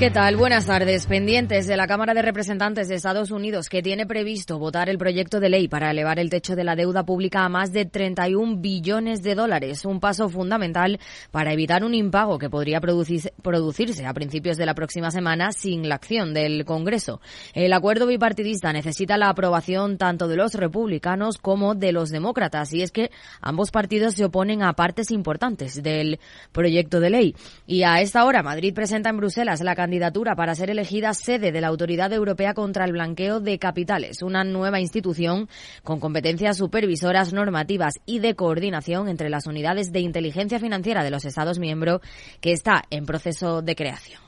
¿Qué tal? Buenas tardes. Pendientes de la Cámara de Representantes de Estados Unidos, que tiene previsto votar el proyecto de ley para elevar el techo de la deuda pública a más de 31 billones de dólares, un paso fundamental para evitar un impago que podría producirse a principios de la próxima semana sin la acción del Congreso. El acuerdo bipartidista necesita la aprobación tanto de los republicanos como de los demócratas, y es que ambos partidos se oponen a partes importantes del proyecto de ley. Y a esta hora, Madrid presenta en Bruselas la candidatura para ser elegida sede de la Autoridad Europea contra el Blanqueo de Capitales, una nueva institución con competencias supervisoras, normativas y de coordinación entre las unidades de inteligencia financiera de los Estados miembros que está en proceso de creación.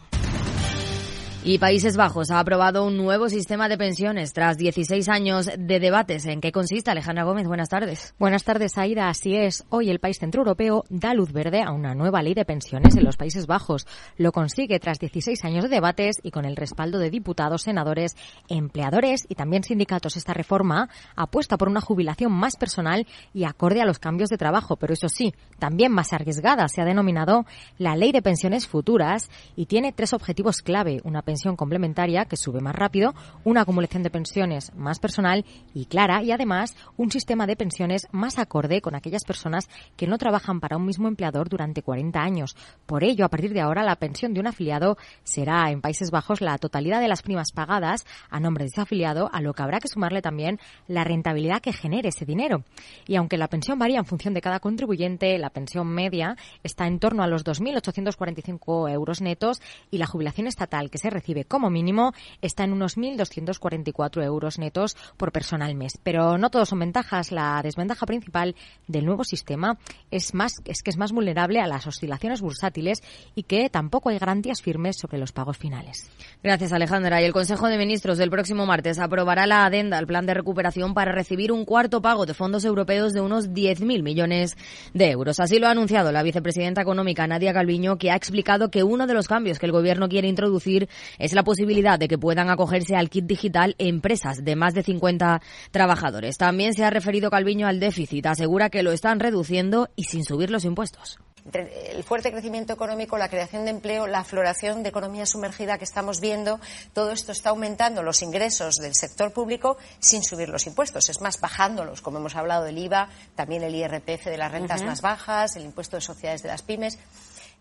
Y Países Bajos ha aprobado un nuevo sistema de pensiones tras 16 años de debates. ¿En qué consiste, Alejandra Gómez? Buenas tardes. Buenas tardes, Aida. Así es. Hoy el país centroeuropeo da luz verde a una nueva ley de pensiones en los Países Bajos. Lo consigue tras 16 años de debates y con el respaldo de diputados, senadores, empleadores y también sindicatos. Esta reforma apuesta por una jubilación más personal y acorde a los cambios de trabajo, pero eso sí, también más arriesgada. Se ha denominado la Ley de Pensiones Futuras y tiene tres objetivos clave. Una pensión complementaria que sube más rápido, una acumulación de pensiones más personal y clara y además un sistema de pensiones más acorde con aquellas personas que no trabajan para un mismo empleador durante 40 años. Por ello, a partir de ahora, la pensión de un afiliado será en Países Bajos la totalidad de las primas pagadas a nombre de ese afiliado, a lo que habrá que sumarle también la rentabilidad que genere ese dinero. Y aunque la pensión varía en función de cada contribuyente, la pensión media está en torno a los 2.845 euros netos y la jubilación estatal que se recibe como mínimo está en unos 1.244 euros netos por persona al mes. Pero no todos son ventajas. La desventaja principal del nuevo sistema es, más, es que es más vulnerable a las oscilaciones bursátiles y que tampoco hay garantías firmes sobre los pagos finales. Gracias, Alejandra. Y el Consejo de Ministros del próximo martes aprobará la adenda al plan de recuperación para recibir un cuarto pago de fondos europeos de unos 10.000 millones de euros. Así lo ha anunciado la vicepresidenta económica Nadia Calviño, que ha explicado que uno de los cambios que el Gobierno quiere introducir es la posibilidad de que puedan acogerse al kit digital empresas de más de 50 trabajadores. También se ha referido Calviño al déficit. Asegura que lo están reduciendo y sin subir los impuestos el fuerte crecimiento económico, la creación de empleo, la floración de economía sumergida que estamos viendo, todo esto está aumentando los ingresos del sector público sin subir los impuestos. Es más, bajándolos, como hemos hablado del IVA, también el IRPF de las rentas más bajas, el impuesto de sociedades de las pymes.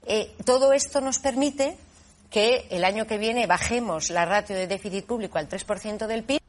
Eh, todo esto nos permite que el año que viene bajemos la ratio de déficit público al 3% del PIB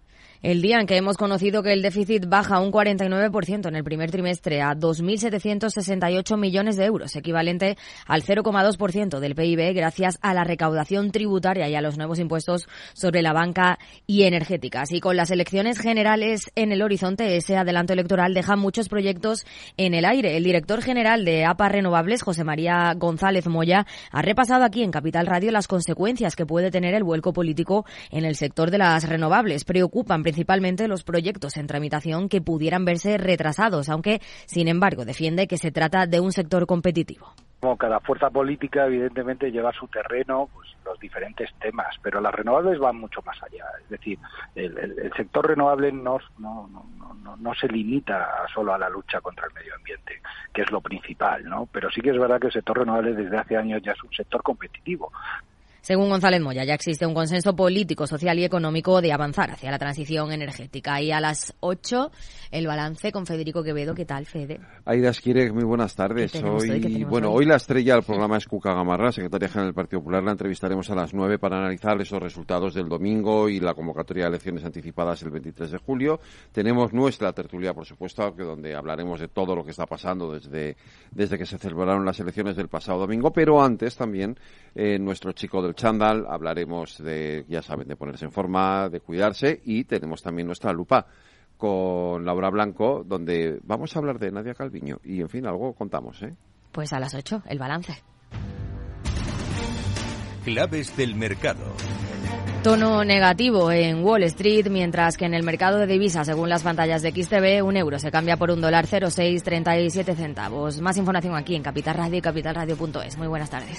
el día en que hemos conocido que el déficit baja un 49% en el primer trimestre a 2.768 millones de euros, equivalente al 0,2% del PIB, gracias a la recaudación tributaria y a los nuevos impuestos sobre la banca y energéticas. Y con las elecciones generales en el horizonte, ese adelanto electoral deja muchos proyectos en el aire. El director general de APA Renovables, José María González Moya, ha repasado aquí en Capital Radio las consecuencias que puede tener el vuelco político en el sector de las renovables. Preocupan principalmente los proyectos en tramitación que pudieran verse retrasados, aunque, sin embargo, defiende que se trata de un sector competitivo. Como cada fuerza política, evidentemente, lleva su terreno pues, los diferentes temas, pero las renovables van mucho más allá. Es decir, el, sector renovable no, no, no, no, se limita solo a la lucha contra el medio ambiente, que es lo principal, ¿no? Pero sí que es verdad que el sector renovable desde hace años ya es un sector competitivo. Según González Moya, ya existe un consenso político, social y económico de avanzar hacia la transición energética. Y a las 8, el balance con Federico Quevedo. ¿Qué tal, Fede? Aida muy buenas tardes. Hoy, bueno, hoy la estrella del programa es Cuca Gamarra, secretaria general del Partido Popular. La entrevistaremos a las 9 para analizar esos resultados del domingo y la convocatoria de elecciones anticipadas el 23 de julio. Tenemos nuestra tertulia, por supuesto, donde hablaremos de todo lo que está pasando desde, desde que se celebraron las elecciones del pasado domingo, pero antes también eh, nuestro chico del Chandal, hablaremos de, ya saben, de ponerse en forma, de cuidarse y tenemos también nuestra lupa con Laura Blanco, donde vamos a hablar de Nadia Calviño y, en fin, algo contamos, ¿eh? Pues a las 8, el balance. Claves del mercado. Tono negativo en Wall Street, mientras que en el mercado de divisas, según las pantallas de XTV, un euro se cambia por un dólar 0,637 centavos. Más información aquí en Capital Radio y capitalradio.es. Muy buenas tardes.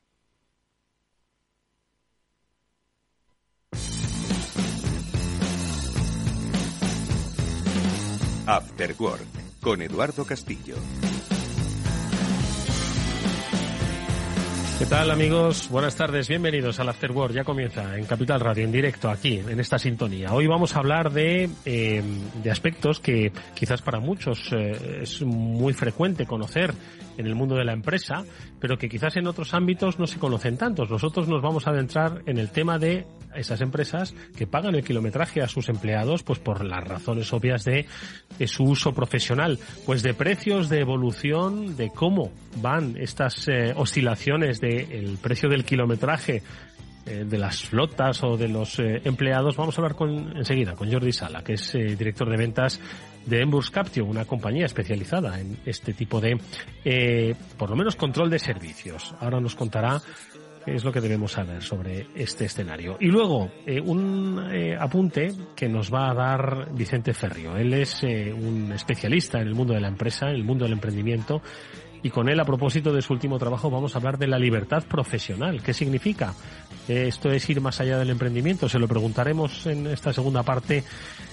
After Work, con Eduardo Castillo. ¿Qué tal amigos? Buenas tardes, bienvenidos al After Work. Ya comienza en Capital Radio, en directo, aquí, en esta sintonía. Hoy vamos a hablar de, eh, de aspectos que quizás para muchos eh, es muy frecuente conocer en el mundo de la empresa, pero que quizás en otros ámbitos no se conocen tantos. Nosotros nos vamos a adentrar en el tema de esas empresas que pagan el kilometraje a sus empleados, pues por las razones obvias de, su uso profesional, pues de precios, de evolución, de cómo van estas eh, oscilaciones del precio del kilometraje eh, de las flotas o de los eh, empleados, vamos a hablar con, enseguida con Jordi Sala, que es director de ventas de Emburs Captio, una compañía especializada en este tipo de, por lo menos, control de servicios. Ahora nos contará es lo que debemos saber sobre este escenario. Y luego, eh, un eh, apunte que nos va a dar Vicente Ferrio. Él es eh, un especialista en el mundo de la empresa, en el mundo del emprendimiento, y con él, a propósito de su último trabajo, vamos a hablar de la libertad profesional. ¿Qué significa? Esto es ir más allá del emprendimiento. Se lo preguntaremos en esta segunda parte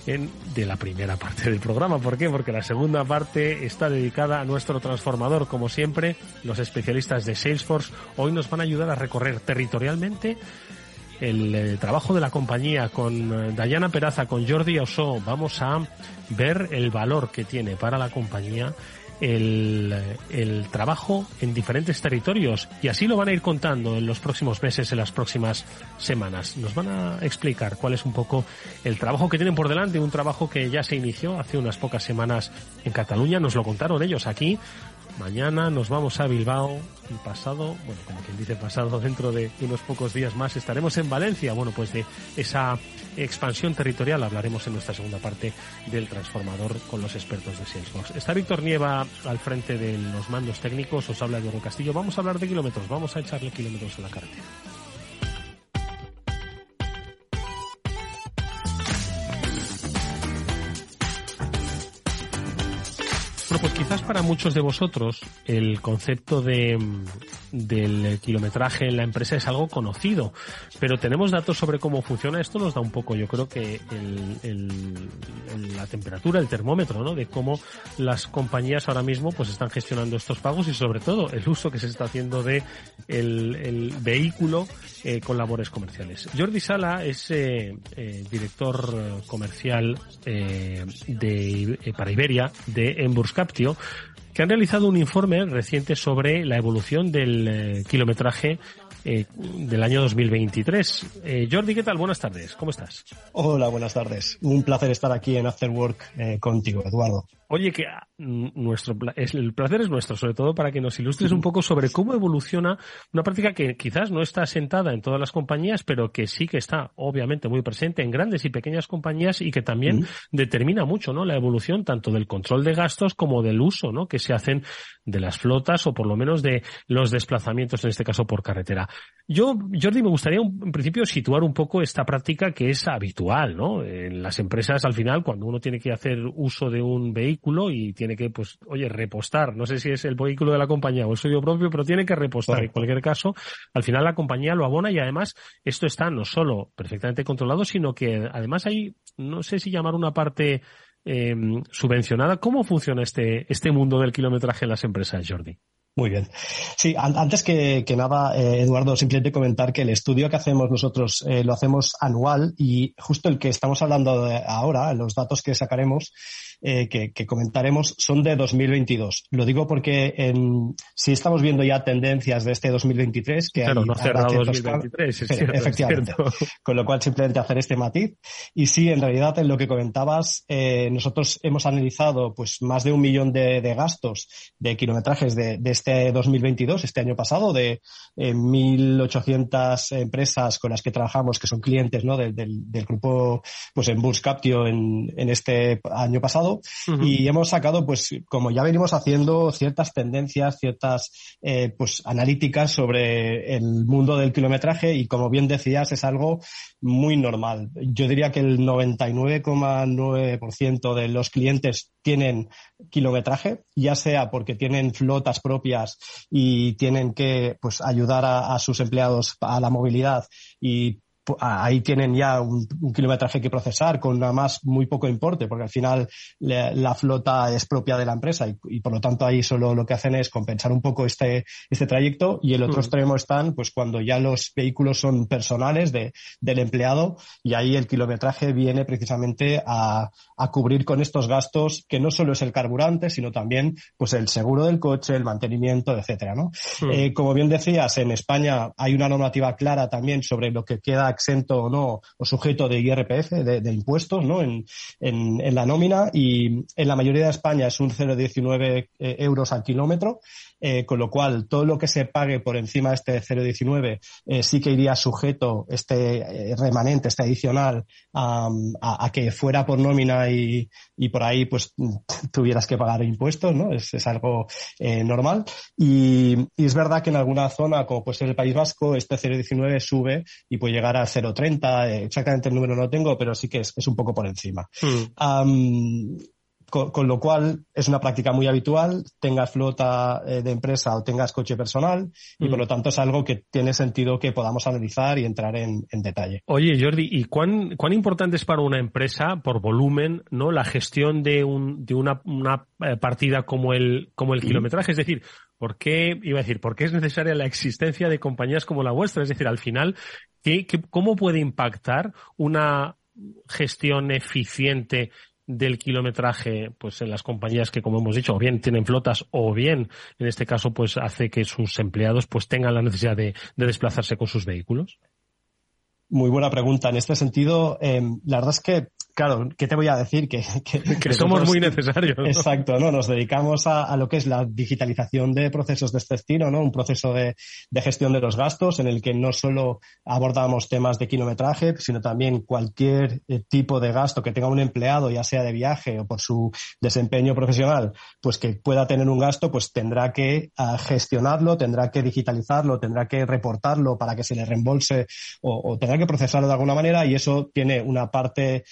en, de la primera parte del programa. ¿Por qué? Porque la segunda parte está dedicada a nuestro transformador. Como siempre, los especialistas de Salesforce hoy nos van a ayudar a recorrer territorialmente el, eh, trabajo de la compañía con eh, Dayana Peraza, con Jordi Oso. Vamos a ver el valor que tiene para la compañía el, trabajo en diferentes territorios y así lo van a ir contando en los próximos meses, en las próximas semanas. Nos van a explicar cuál es un poco el trabajo que tienen por delante, un trabajo que ya se inició hace unas pocas semanas en Cataluña, nos lo contaron ellos aquí, Mañana nos vamos a Bilbao y pasado, bueno, como quien dice pasado, dentro de unos pocos días más estaremos en Valencia. Bueno, pues de esa expansión territorial hablaremos en nuestra segunda parte del transformador con los expertos de Salesforce. Está Víctor Nieva al frente de los mandos técnicos, os habla Diego Castillo. Vamos a hablar de kilómetros, vamos a echarle kilómetros a la carretera. Para muchos de vosotros el concepto de, del kilometraje en la empresa es algo conocido, pero tenemos datos sobre cómo funciona. Esto nos da un poco, yo creo que la temperatura, el termómetro, ¿no? De cómo las compañías ahora mismo pues están gestionando estos pagos y sobre todo el uso que se está haciendo de el, vehículo eh, con labores comerciales. Jordi Sala es eh, eh, director comercial de, para Iberia de Emburs Captio, que han realizado un informe reciente sobre la evolución del eh, kilometraje eh, del año 2023. Eh, Jordi, ¿qué tal? Buenas tardes. ¿Cómo estás? Hola, buenas tardes. Un placer estar aquí en After Work contigo, Eduardo. Oye, que ah, nuestro es, el placer es nuestro, sobre todo para que nos ilustres un poco sobre cómo evoluciona una práctica que quizás no está asentada en todas las compañías, pero que sí que está obviamente muy presente en grandes y pequeñas compañías y que también determina mucho, ¿no? La evolución tanto del control de gastos como del uso, ¿no? Que se hacen de las flotas o por lo menos de los desplazamientos, en este caso por carretera. Yo, Jordi, me gustaría en principio situar un poco esta práctica que es habitual, ¿no? En las empresas, al final, cuando uno tiene que hacer uso de un vehículo y tiene que, pues, oye, repostar, no sé si es el vehículo de la compañía o el suyo propio, pero tiene que repostar. En cualquier caso, al final la compañía lo abona y además esto está no solo perfectamente controlado, sino que además hay, no sé si llamar una parte eh, subvencionada. ¿Cómo funciona este, este mundo del kilometraje en las empresas, Jordi? Muy bien. Sí, antes que, nada, eh, Eduardo, simplemente comentar que el estudio que hacemos nosotros eh, lo hacemos anual y justo el que estamos hablando de ahora, los datos que sacaremos, eh, que, comentaremos son de 2022. Lo digo porque en, si estamos viendo ya tendencias de este 2023, que claro, no ha cerrado 2023, es cierto, efectivamente. Con lo cual simplemente hacer este matiz. Y sí, en realidad en lo que comentabas, eh, nosotros hemos analizado pues más de un millón de, gastos de kilometrajes de, este 2022, este año pasado, de 1.800 eh, empresas con las que trabajamos, que son clientes ¿no? del, del, grupo pues en Bus Captio en, en este año pasado y hemos sacado, pues, como ya venimos haciendo, ciertas tendencias, ciertas, eh, pues, analíticas sobre el mundo del kilometraje y como bien decías, es algo muy normal. Yo diría que el 99,9% de los clientes tienen kilometraje, ya sea porque tienen flotas propias y tienen que pues ayudar a, a sus empleados a la movilidad y ahí tienen ya un, kilometraje que procesar con nada más muy poco importe, porque al final la flota es propia de la empresa y, por lo tanto ahí solo lo que hacen es compensar un poco este, este trayecto y el otro mm. extremo están pues cuando ya los vehículos son personales de, del empleado y ahí el kilometraje viene precisamente a, a cubrir con estos gastos que no solo es el carburante, sino también pues el seguro del coche, el mantenimiento, etcétera, ¿no? Mm. Eh, como bien decías, en España hay una normativa clara también sobre lo que queda exento o no, o sujeto de IRPF, de, impuestos, ¿no? En, en, la nómina y en la mayoría de España es un 0,19 eh, euros al kilómetro eh, con lo cual todo lo que se pague por encima de este 0,19 eh, sí que iría sujeto este eh, remanente, este adicional a, que fuera por nómina y, por ahí pues tuvieras que pagar impuestos, ¿no? Es, algo normal. Y, es verdad que en alguna zona, como puede ser el País Vasco, este 0,19 sube y puede llegar a 0,30. exactamente el número no tengo, pero sí que es, un poco por encima. Hmm. Con, lo cual es una práctica muy habitual, tengas flota eh, de empresa o tengas coche personal y por mm. lo tanto es algo que tiene sentido que podamos analizar y entrar en, detalle. Oye Jordi, ¿y cuán, cuán importante es para una empresa por volumen no la gestión de, un, de una, una eh, partida como el, como el kilometraje? Es decir, ¿por qué, iba a decir, por qué es necesaria la existencia de compañías como la vuestra? Es decir, al final, ¿qué, qué, cómo puede impactar una gestión eficiente del kilometraje pues en las compañías que como hemos dicho o bien tienen flotas o bien en este caso pues hace que sus empleados pues tengan la necesidad de, desplazarse con sus vehículos muy buena pregunta. En este sentido eh, la verdad es que claro, ¿qué te voy a decir? Que, que, somos muy necesarios. Exacto, ¿no? Nos dedicamos a, lo que es la digitalización de procesos de este estilo, ¿no? Un proceso de, gestión de los gastos en el que no solo abordamos temas de kilometraje, sino también cualquier eh, tipo de gasto que tenga un empleado, ya sea de viaje o por su desempeño profesional, pues que pueda tener un gasto, pues tendrá que ah, gestionarlo, tendrá que digitalizarlo, tendrá que reportarlo para que se le reembolse o, tendrá que procesarlo de alguna manera y eso tiene una parte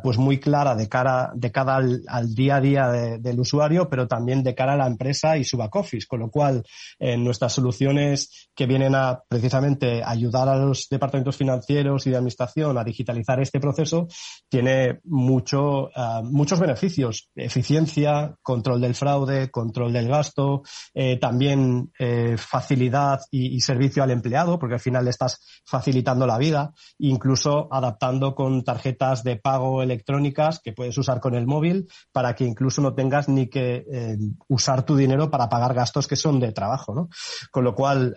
pues muy clara de cara, de cada al, día a día del usuario, pero también de cara a la empresa y su back office, con lo cual en nuestras soluciones que vienen a precisamente ayudar a los departamentos financieros y de administración a digitalizar este proceso, tiene mucho, ah, muchos beneficios, eficiencia, control del fraude, control del gasto, eh, también eh, facilidad y, y servicio al empleado, porque al final le estás facilitando la vida, incluso adaptando con tarjetas de pago electrónicas que puedes usar con el móvil para que incluso no tengas ni que eh, usar tu dinero para pagar gastos que son de trabajo, ¿no? Con lo cual,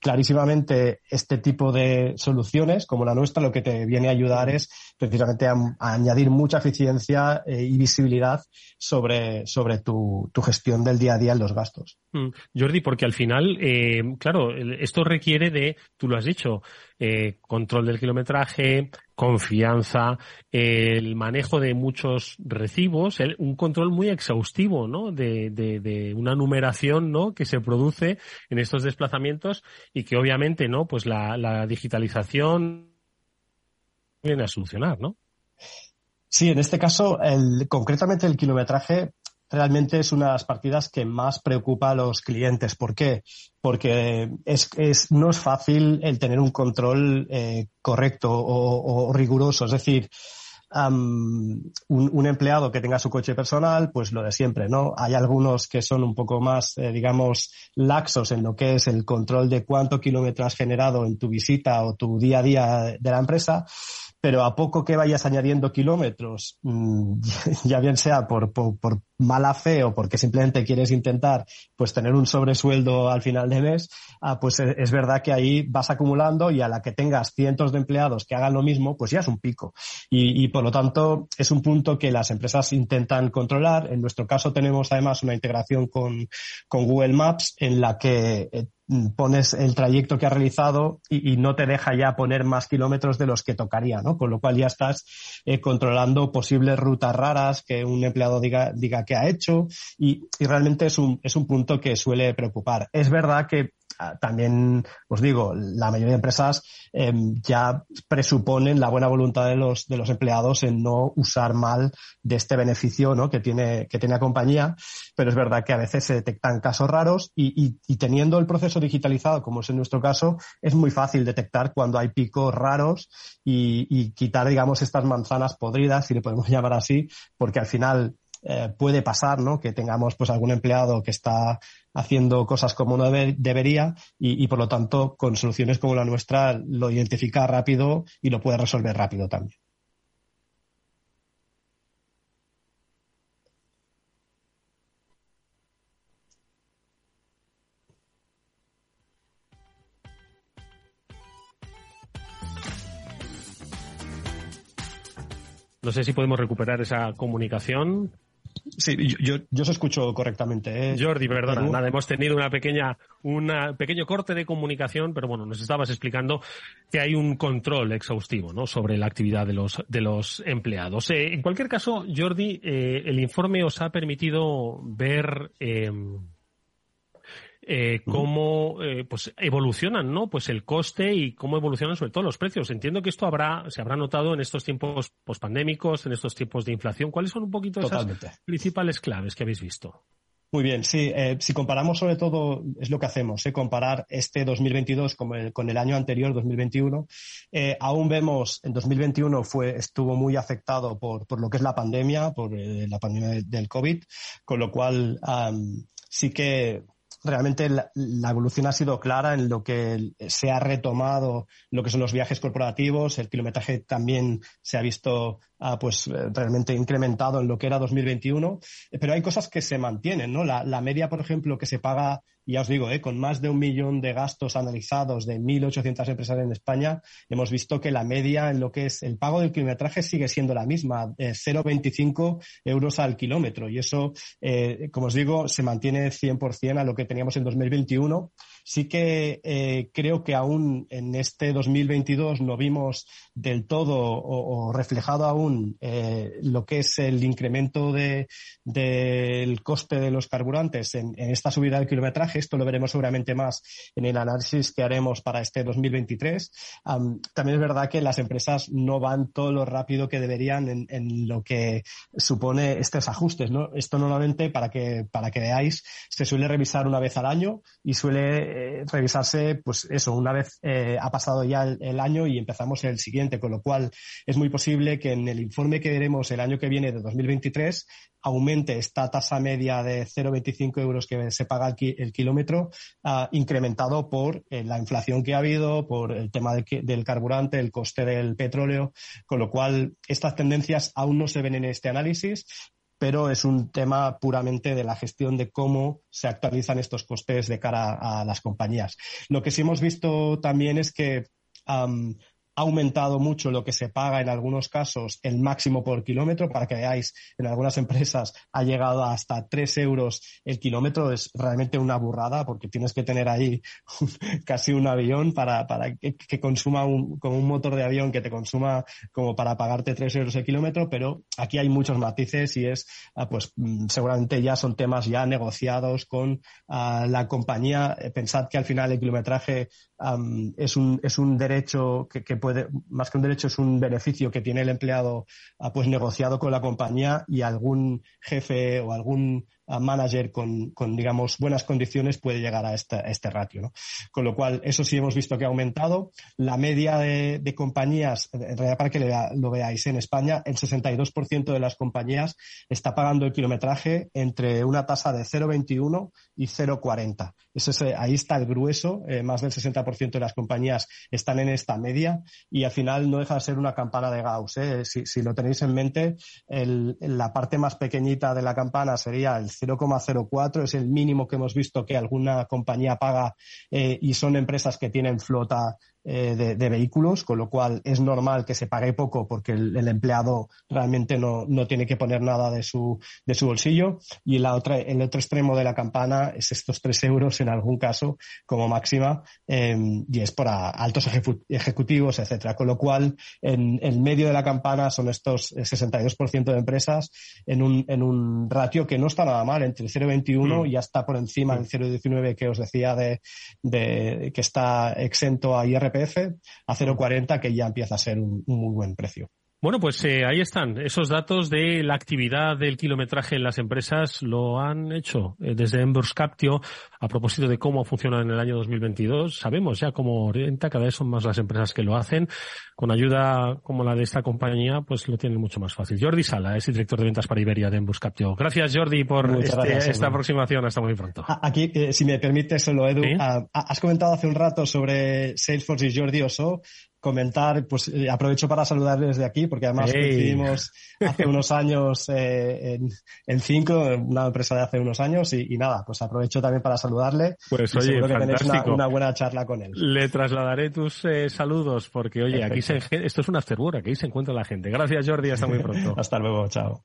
clarísimamente, este tipo de soluciones, como la nuestra, lo que te viene a ayudar es precisamente a, añadir mucha eficiencia eh, y visibilidad sobre, sobre tu, gestión del día a día en los gastos. Mm. Jordi, porque al final, eh, claro, esto requiere de, tú lo has dicho, eh, control del kilometraje, confianza, el manejo de muchos recibos, un control muy exhaustivo, ¿no? De, una numeración, ¿no? Que se produce en estos desplazamientos y que obviamente, ¿no? Pues la, la digitalización viene a solucionar, ¿no? Sí, en este caso, el, concretamente el kilometraje realmente es una de las partidas que más preocupa a los clientes. ¿Por qué? Porque es, es no es fácil el tener un control eh, correcto o, riguroso. Es decir, un, empleado que tenga su coche personal, pues lo de siempre, ¿no? Hay algunos que son un poco más, eh, digamos, laxos en lo que es el control de cuánto kilómetro has generado en tu visita o tu día a día de la empresa pero a poco que vayas añadiendo kilómetros, mm, ya bien sea por, por, mala fe o porque simplemente quieres intentar pues tener un sobresueldo al final de mes, ah, pues e, es verdad que ahí vas acumulando y a la que tengas cientos de empleados que hagan lo mismo, pues ya es un pico. Y, y por lo tanto es un punto que las empresas intentan controlar. En nuestro caso tenemos además una integración con, con Google Maps en la que eh, pones el trayecto que has realizado y, no te deja ya poner más kilómetros de los que tocaría, ¿no? Con lo cual ya estás eh, controlando posibles rutas raras que un empleado diga, diga que ha hecho y, y realmente es un, es un punto que suele preocupar. Es verdad que también os digo, la mayoría de empresas em, ya presuponen la buena voluntad de los, de los empleados en no usar mal de este beneficio ¿no? que, tiene, que tiene la compañía, pero es verdad que a veces se detectan casos raros y, y, teniendo el proceso digitalizado, como es en nuestro caso, es muy fácil detectar cuando hay picos raros y, y quitar, digamos, estas manzanas podridas, si le podemos llamar así, porque al final eh, puede pasar, ¿no? Que tengamos pues algún empleado que está haciendo cosas como no debería y, y, por lo tanto con soluciones como la nuestra lo identifica rápido y lo puede resolver rápido también. No sé si podemos recuperar esa comunicación. Sí, yo, yo os escucho correctamente. ¿eh? Jordi, perdona, nada, hemos tenido una pequeña, un pequeño corte de comunicación, pero bueno, nos estabas explicando que hay un control exhaustivo, ¿no? Sobre la actividad de los, de los empleados. Eh, en cualquier caso, Jordi, eh, el informe os ha permitido ver, eh, eh, cómo eh, pues evolucionan no pues el coste y cómo evolucionan sobre todo los precios. Entiendo que esto habrá se habrá notado en estos tiempos pospandémicos en estos tiempos de inflación. Cuáles son un poquito esas principales claves que habéis visto muy bien, sí. Eh, si comparamos sobre todo, es lo que hacemos, eh, comparar este 2022 con el, con el año anterior, 2021, eh, aún vemos, en 2021 fue, estuvo muy afectado por, por lo que es la pandemia, por la pandemia del COVID, con lo cual sí que realmente la, evolución ha sido clara en lo que se ha retomado lo que son los viajes corporativos, el kilometraje también se ha visto ah, pues realmente incrementado en lo que era 2021, pero hay cosas que se mantienen, ¿no? La, la media, por ejemplo, que se paga ya os digo, ¿eh? con más de un millón de gastos analizados de 1.800 empresas en España, hemos visto que la media en lo que es el pago del kilometraje sigue siendo la misma, eh, 0,25 euros al kilómetro. Y eso, eh, como os digo, se mantiene 100% a lo que teníamos en 2021. Sí que eh, creo que aún en este 2022 no vimos del todo o, reflejado aún eh, lo que es el incremento de, del coste de los carburantes en esta subida del kilometraje esto lo veremos seguramente más en el análisis que haremos para este 2023. también es verdad que las empresas no van todo lo rápido que deberían en, lo que supone estos ajustes. ¿no? Esto normalmente, para que, para que veáis, se suele revisar una vez al año y suele eh, revisarse, pues eso, una vez eh, ha pasado ya el, año y empezamos el siguiente, con lo cual es muy posible que en el informe que veremos el año que viene de 2023 aumente esta tasa media de 0,25 euros que se paga el, kilómetro, uh, incrementado por eh, la inflación que ha habido, por el tema del carburante, el coste del petróleo, con lo cual estas tendencias aún no se ven en este análisis, pero es un tema puramente de la gestión de cómo se actualizan estos costes de cara a las compañías. Lo que sí hemos visto también es que ha aumentado mucho lo que se paga en algunos casos el máximo por kilómetro. Para que veáis, en algunas empresas ha llegado hasta 3 euros el kilómetro. Es realmente una burrada porque tienes que tener ahí casi un avión para, para que, consuma un, con un motor de avión que te consuma como para pagarte 3 euros el kilómetro. Pero aquí hay muchos matices y es, ah, pues mm, seguramente ya son temas ya negociados con ah, la compañía. Eh, pensad que al final el kilometraje es, un, es un derecho que, que, puede, más que un derecho, es un beneficio que tiene el empleado ah, pues negociado con la compañía y algún jefe o algún manager con, digamos, buenas condiciones puede llegar a este, este ratio. ¿no? Con lo cual, eso sí hemos visto que ha aumentado. La media de, compañías, en realidad para que lo veáis, en España el 62% de las compañías está pagando el kilometraje entre una tasa de 0,21 y 0,40. Ese, ahí está el grueso, eh, más del 60% de las compañías están en esta media y al final no deja de ser una campana de Gauss. ¿eh? Si, lo tenéis en mente, la parte más pequeñita de la campana sería el 0,04, es el mínimo que hemos visto que alguna compañía paga eh, y son empresas que tienen flota eh, de, vehículos, con lo cual es normal que se pague poco porque el, empleado realmente no, no, tiene que poner nada de su, de su bolsillo. Y la otra, el otro extremo de la campana es estos tres euros en algún caso como máxima em, y es para altos ejecutivos, etcétera. Con lo cual, en el medio de la campana son estos 62% de empresas en un, en un ratio que no está nada mal, entre el 0,21 mm. y hasta por encima del 0,19 que os decía de, de que está exento a IRP a 0,40 que ya empieza a ser un muy buen precio. Bueno, pues eh, ahí están. Esos datos de la actividad del kilometraje en las empresas lo han hecho eh, desde Embers Captio a propósito de cómo funciona en el año 2022. Sabemos ya cómo orienta, cada vez son más las empresas que lo hacen. Con ayuda como la de esta compañía, pues lo tienen mucho más fácil. Jordi Sala es el director de ventas para Iberia de Embus Captio. Gracias, Jordi, por este, esta aproximación. Hasta muy pronto. Aquí, eh, si me permite, solo Edu, ah, has comentado hace un rato sobre Salesforce y Jordi Oso comentar, pues eh, aprovecho para saludarles desde aquí, porque además coincidimos hace unos años eh, en, en, Cinco, una empresa de hace unos años, y, nada, pues aprovecho también para saludarle. Pues oye, seguro que tenéis una, buena charla con él. Le trasladaré tus eh, saludos, porque oye, aquí se, esto es un afterwork, aquí se encuentra la gente. Gracias Jordi, hasta muy pronto. hasta luego, chao.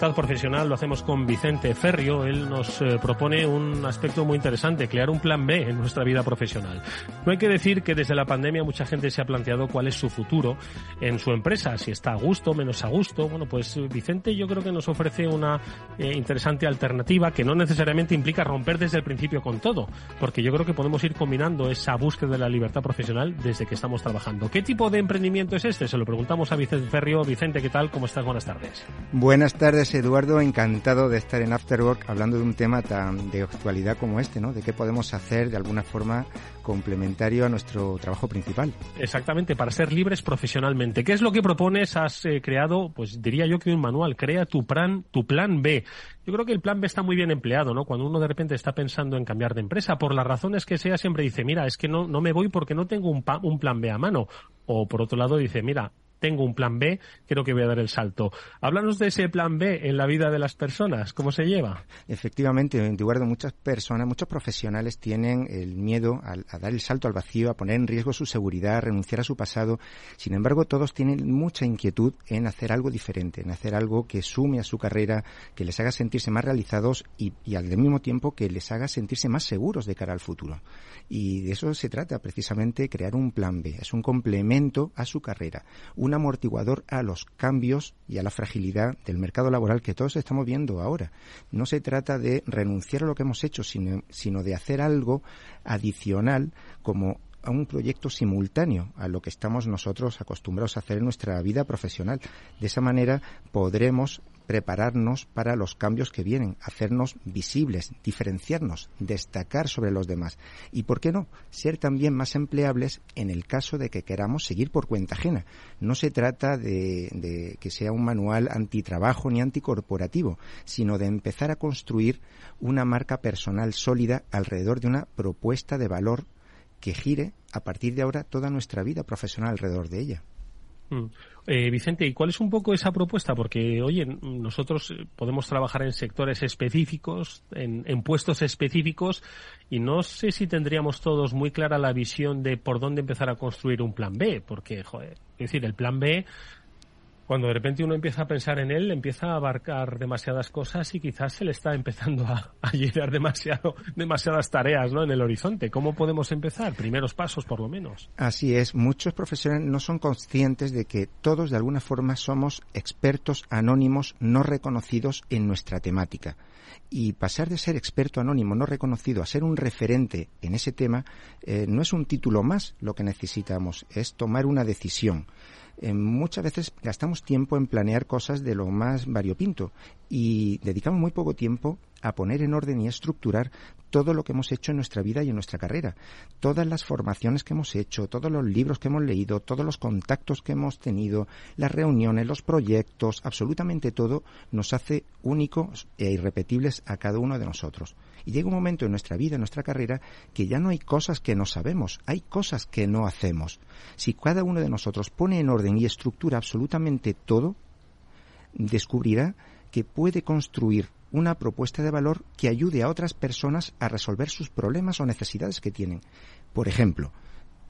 Libertad profesional lo hacemos con Vicente Ferrio. Él nos eh, propone un aspecto muy interesante, crear un plan B en nuestra vida profesional. No hay que decir que desde la pandemia mucha gente se ha planteado cuál es su futuro en su empresa, si está a gusto, menos a gusto. Bueno, pues Vicente yo creo que nos ofrece una eh, interesante alternativa que no necesariamente implica romper desde el principio con todo, porque yo creo que podemos ir combinando esa búsqueda de la libertad profesional desde que estamos trabajando. ¿Qué tipo de emprendimiento es este? Se lo preguntamos a Vicente Ferrio. Vicente, ¿qué tal? ¿Cómo estás? Buenas tardes. Buenas tardes. Eduardo, encantado de estar en Afterwork hablando de un tema tan de actualidad como este, ¿no? De qué podemos hacer de alguna forma complementario a nuestro trabajo principal. Exactamente, para ser libres profesionalmente. ¿Qué es lo que propones? Has eh, creado, pues diría yo que un manual, crea tu plan, tu plan B. Yo creo que el plan B está muy bien empleado, ¿no? Cuando uno de repente está pensando en cambiar de empresa, por las razones que sea, siempre dice, mira, es que no, no me voy porque no tengo un, un plan B a mano. O por otro lado dice, mira, tengo un plan B, creo que voy a dar el salto. Háblanos de ese plan B en la vida de las personas, ¿cómo se lleva? Efectivamente, Eduardo, muchas personas, muchos profesionales tienen el miedo a, dar el salto al vacío, a poner en riesgo su seguridad, a renunciar a su pasado. Sin embargo, todos tienen mucha inquietud en hacer algo diferente, en hacer algo que sume a su carrera, que les haga sentirse más realizados y, al mismo tiempo que les haga sentirse más seguros de cara al futuro. Y de eso se trata precisamente crear un plan B. Es un complemento a su carrera. Un amortiguador a los cambios y a la fragilidad del mercado laboral que todos estamos viendo ahora. No se trata de renunciar a lo que hemos hecho, sino, sino de hacer algo adicional como a un proyecto simultáneo a lo que estamos nosotros acostumbrados a hacer en nuestra vida profesional. De esa manera podremos prepararnos para los cambios que vienen, hacernos visibles, diferenciarnos, destacar sobre los demás y, ¿por qué no?, ser también más empleables en el caso de que queramos seguir por cuenta ajena. No se trata de, de que sea un manual antitrabajo ni anticorporativo, sino de empezar a construir una marca personal sólida alrededor de una propuesta de valor que gire a partir de ahora toda nuestra vida profesional alrededor de ella. Mm. Eh, Vicente, ¿y cuál es un poco esa propuesta? Porque, oye, nosotros eh, podemos trabajar en sectores específicos, en, en, puestos específicos, y no sé si tendríamos todos muy clara la visión de por dónde empezar a construir un plan B, porque, joder, es decir, el plan B cuando de repente uno empieza a pensar en él, empieza a abarcar demasiadas cosas y quizás se le está empezando a, a llenar demasiado, demasiadas tareas ¿no? en el horizonte. ¿Cómo podemos empezar? Primeros pasos, por lo menos. Así es. Muchos profesores no son conscientes de que todos, de alguna forma, somos expertos anónimos no reconocidos en nuestra temática. Y pasar de ser experto anónimo no reconocido a ser un referente en ese tema eh, no es un título más lo que necesitamos, es tomar una decisión. Eh, muchas veces gastamos tiempo en planear cosas de lo más variopinto y dedicamos muy poco tiempo a poner en orden y estructurar todo lo que hemos hecho en nuestra vida y en nuestra carrera. Todas las formaciones que hemos hecho, todos los libros que hemos leído, todos los contactos que hemos tenido, las reuniones, los proyectos, absolutamente todo nos hace únicos e irrepetibles a cada uno de nosotros. Y llega un momento en nuestra vida, en nuestra carrera, que ya no hay cosas que no sabemos, hay cosas que no hacemos. Si cada uno de nosotros pone en orden y estructura absolutamente todo, descubrirá que puede construir una propuesta de valor que ayude a otras personas a resolver sus problemas o necesidades que tienen. Por ejemplo,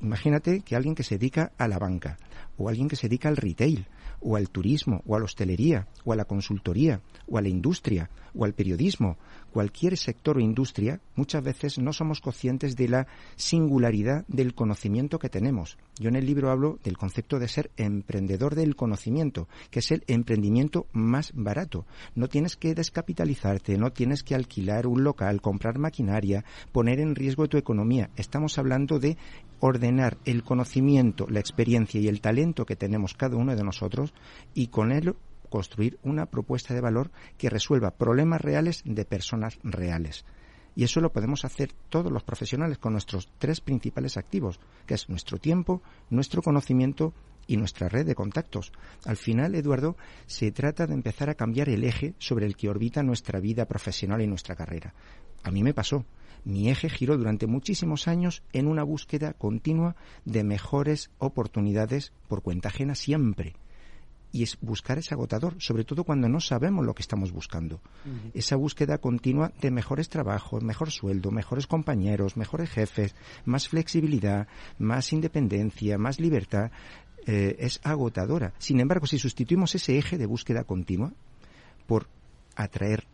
imagínate que alguien que se dedica a la banca, o alguien que se dedica al retail, o al turismo, o a la hostelería, o a la consultoría, o a la industria, o al periodismo, cualquier sector o industria, muchas veces no somos conscientes de la singularidad del conocimiento que tenemos. Yo en el libro hablo del concepto de ser emprendedor del conocimiento, que es el emprendimiento más barato. No tienes que descapitalizarte, no tienes que alquilar un local, comprar maquinaria, poner en riesgo tu economía. Estamos hablando de ordenar el conocimiento, la experiencia y el talento que tenemos cada uno de nosotros y con él construir una propuesta de valor que resuelva problemas reales de personas reales. Y eso lo podemos hacer todos los profesionales con nuestros tres principales activos, que es nuestro tiempo, nuestro conocimiento y nuestra red de contactos. Al final, Eduardo, se trata de empezar a cambiar el eje sobre el que orbita nuestra vida profesional y nuestra carrera. A mí me pasó. Mi eje giró durante muchísimos años en una búsqueda continua de mejores oportunidades por cuenta ajena siempre y es buscar ese agotador, sobre todo cuando no sabemos lo que estamos buscando. Esa búsqueda continua de mejores trabajos, mejor sueldo, mejores compañeros, mejores jefes, más flexibilidad, más independencia, más libertad, eh, es agotadora. Sin embargo, si sustituimos ese eje de búsqueda continua por atraer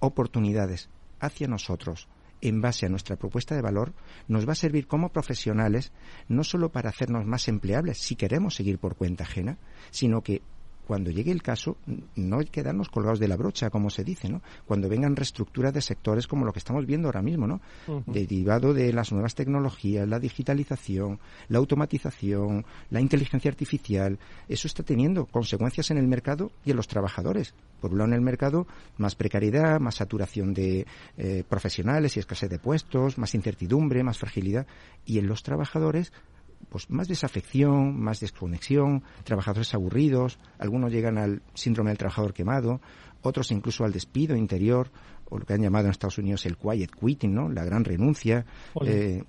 oportunidades hacia nosotros, en base a nuestra propuesta de valor, nos va a servir como profesionales no solo para hacernos más empleables si queremos seguir por cuenta ajena, sino que cuando llegue el caso, no quedarnos colgados de la brocha, como se dice, ¿no? Cuando vengan reestructuras de sectores como lo que estamos viendo ahora mismo, ¿no? Derivado de las nuevas tecnologías, la digitalización, la automatización, la inteligencia artificial, eso está teniendo consecuencias en el mercado y en los trabajadores. Por un lado, en el mercado, más precariedad, más saturación de eh, profesionales y escasez de puestos, más incertidumbre, más fragilidad. Y en los trabajadores, pues más desafección, más desconexión, trabajadores aburridos, algunos llegan al síndrome del trabajador quemado, otros incluso al despido interior, o lo que han llamado en Estados Unidos el quiet quitting, ¿no? La gran renuncia. Eh,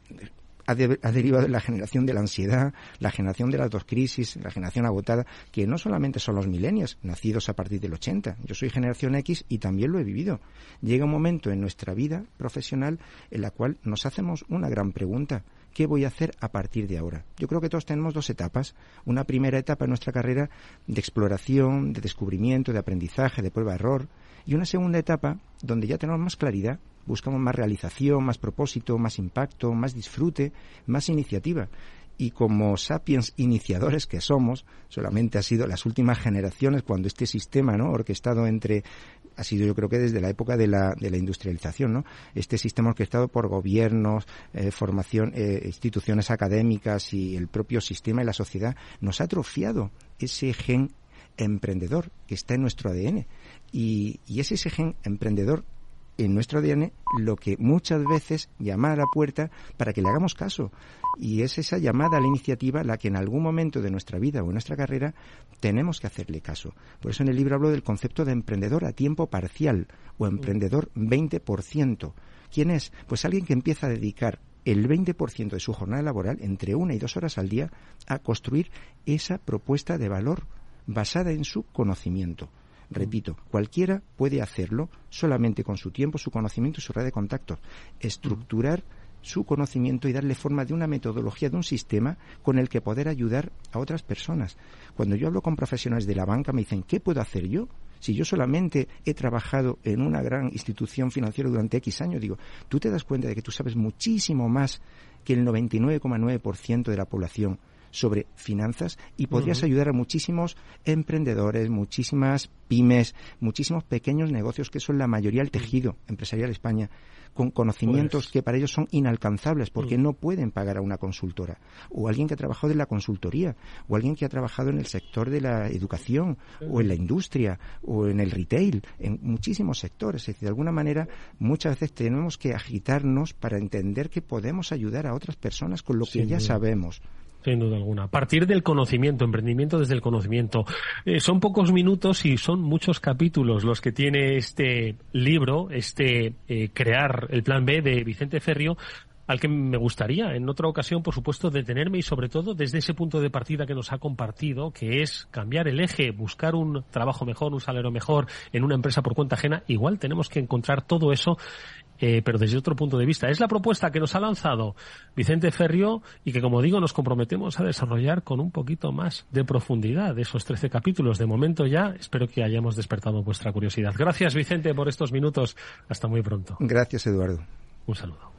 ha, derivado de la generación de la ansiedad, la generación de las dos crisis, la generación agotada, que no solamente son los milenios, nacidos a partir del 80. Yo soy generación X y también lo he vivido. Llega un momento en nuestra vida profesional en la cual nos hacemos una gran pregunta. ¿Qué voy a hacer a partir de ahora? Yo creo que todos tenemos dos etapas. Una primera etapa en nuestra carrera de exploración, de descubrimiento, de aprendizaje, de prueba-error. Y una segunda etapa donde ya tenemos más claridad, buscamos más realización, más propósito, más impacto, más disfrute, más iniciativa. y como sapiens iniciadores que somos, solamente ha sido las últimas generaciones cuando este sistema, ¿no? orquestado entre ha sido yo creo que desde la época de la, de la industrialización, ¿no? Este sistema orquestado por gobiernos, eh, formación, eh, instituciones académicas y el propio sistema y la sociedad nos ha atrofiado ese gen emprendedor que está en nuestro ADN. Y, y es ese gen emprendedor en nuestro ADN lo que muchas veces llama a la puerta para que le hagamos caso. Y es esa llamada a la iniciativa la que en algún momento de nuestra vida o en nuestra carrera tenemos que hacerle caso. Por eso en el libro hablo del concepto de emprendedor a tiempo parcial o emprendedor 20%. ¿Quién es? Pues alguien que empieza a dedicar el 20% de su jornada laboral, entre una y dos horas al día, a construir esa propuesta de valor basada en su conocimiento. Repito, cualquiera puede hacerlo solamente con su tiempo, su conocimiento y su red de contactos. Estructurar su conocimiento y darle forma de una metodología, de un sistema con el que poder ayudar a otras personas. Cuando yo hablo con profesionales de la banca me dicen, ¿qué puedo hacer yo? Si yo solamente he trabajado en una gran institución financiera durante X años, digo, tú te das cuenta de que tú sabes muchísimo más que el 99,9% de la población sobre finanzas y podrías ayudar a muchísimos emprendedores, muchísimas pymes, muchísimos pequeños negocios que son la mayoría del tejido empresarial de España con conocimientos pues que para ellos son inalcanzables porque no pueden pagar a una consultora. O alguien que ha trabajado en la consultoría o alguien que ha trabajado en el sector de la educación o en la industria o en el retail en muchísimos sectores. Es decir de alguna manera muchas veces tenemos que agitarnos para entender que podemos ayudar a otras personas con lo que ya sabemos sin duda alguna. Partir del conocimiento, emprendimiento desde el conocimiento. Eh, son pocos minutos y son muchos capítulos los que tiene este libro, este eh, Crear el Plan B de Vicente Ferrio, al que me gustaría en otra ocasión, por supuesto, detenerme y sobre todo desde ese punto de partida que nos ha compartido, que es cambiar el eje, buscar un trabajo mejor, un salario mejor en una empresa por cuenta ajena. Igual tenemos que encontrar todo eso eh, pero desde otro punto de vista. Es la propuesta que nos ha lanzado Vicente Ferrio y que, como digo, nos comprometemos a desarrollar con un poquito más de profundidad esos 13 capítulos. De momento ya espero que hayamos despertado vuestra curiosidad. Gracias, Vicente, por estos minutos. Hasta muy pronto. Gracias, Eduardo. Un saludo.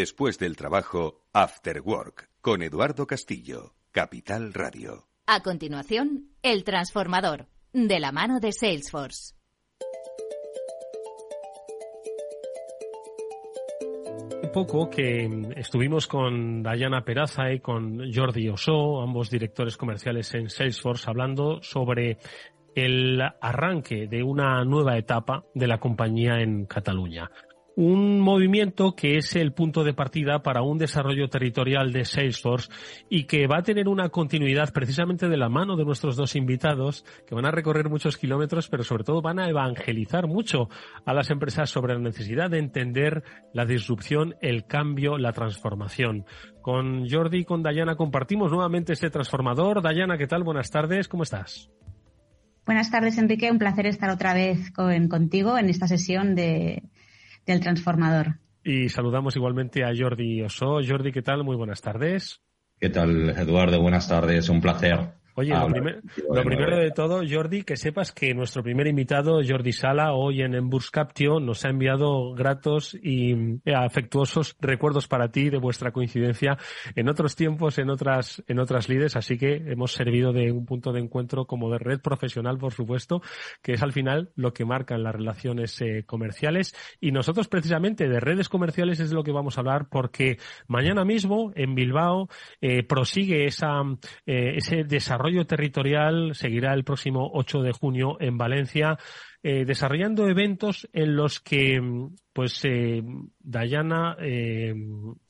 Después del trabajo, After Work, con Eduardo Castillo, Capital Radio. A continuación, El Transformador, de la mano de Salesforce. Un poco que estuvimos con Dayana Peraza y con Jordi Oso, ambos directores comerciales en Salesforce, hablando sobre el arranque de una nueva etapa de la compañía en Cataluña un movimiento que es el punto de partida para un desarrollo territorial de Salesforce y que va a tener una continuidad precisamente de la mano de nuestros dos invitados, que van a recorrer muchos kilómetros, pero sobre todo van a evangelizar mucho a las empresas sobre la necesidad de entender la disrupción, el cambio, la transformación. Con Jordi y con Dayana compartimos nuevamente este transformador. Dayana, ¿qué tal? Buenas tardes, ¿cómo estás? Buenas tardes, Enrique. Un placer estar otra vez con, contigo en esta sesión de, del transformador. Y saludamos igualmente a Jordi Oso. Jordi, ¿qué tal? Muy buenas tardes. ¿Qué tal, Eduardo? Buenas tardes. Un placer. Oye, lo, primero de todo, Jordi, que sepas que nuestro primer invitado, Jordi Sala, hoy en Emburs Captio, nos ha enviado gratos y eh, afectuosos recuerdos para ti de vuestra coincidencia en otros tiempos, en otras, en otras lides, así que hemos servido de un punto de encuentro como de red profesional, por supuesto, que es al final lo que marcan las relaciones eh, comerciales. Y nosotros precisamente de redes comerciales es de lo que vamos a hablar porque mañana mismo en Bilbao eh, prosigue esa, ese desarrollo desarrollo territorial seguirá el próximo 8 de junio en Valencia, eh, desarrollando eventos en los que, pues, eh, Dayana, eh,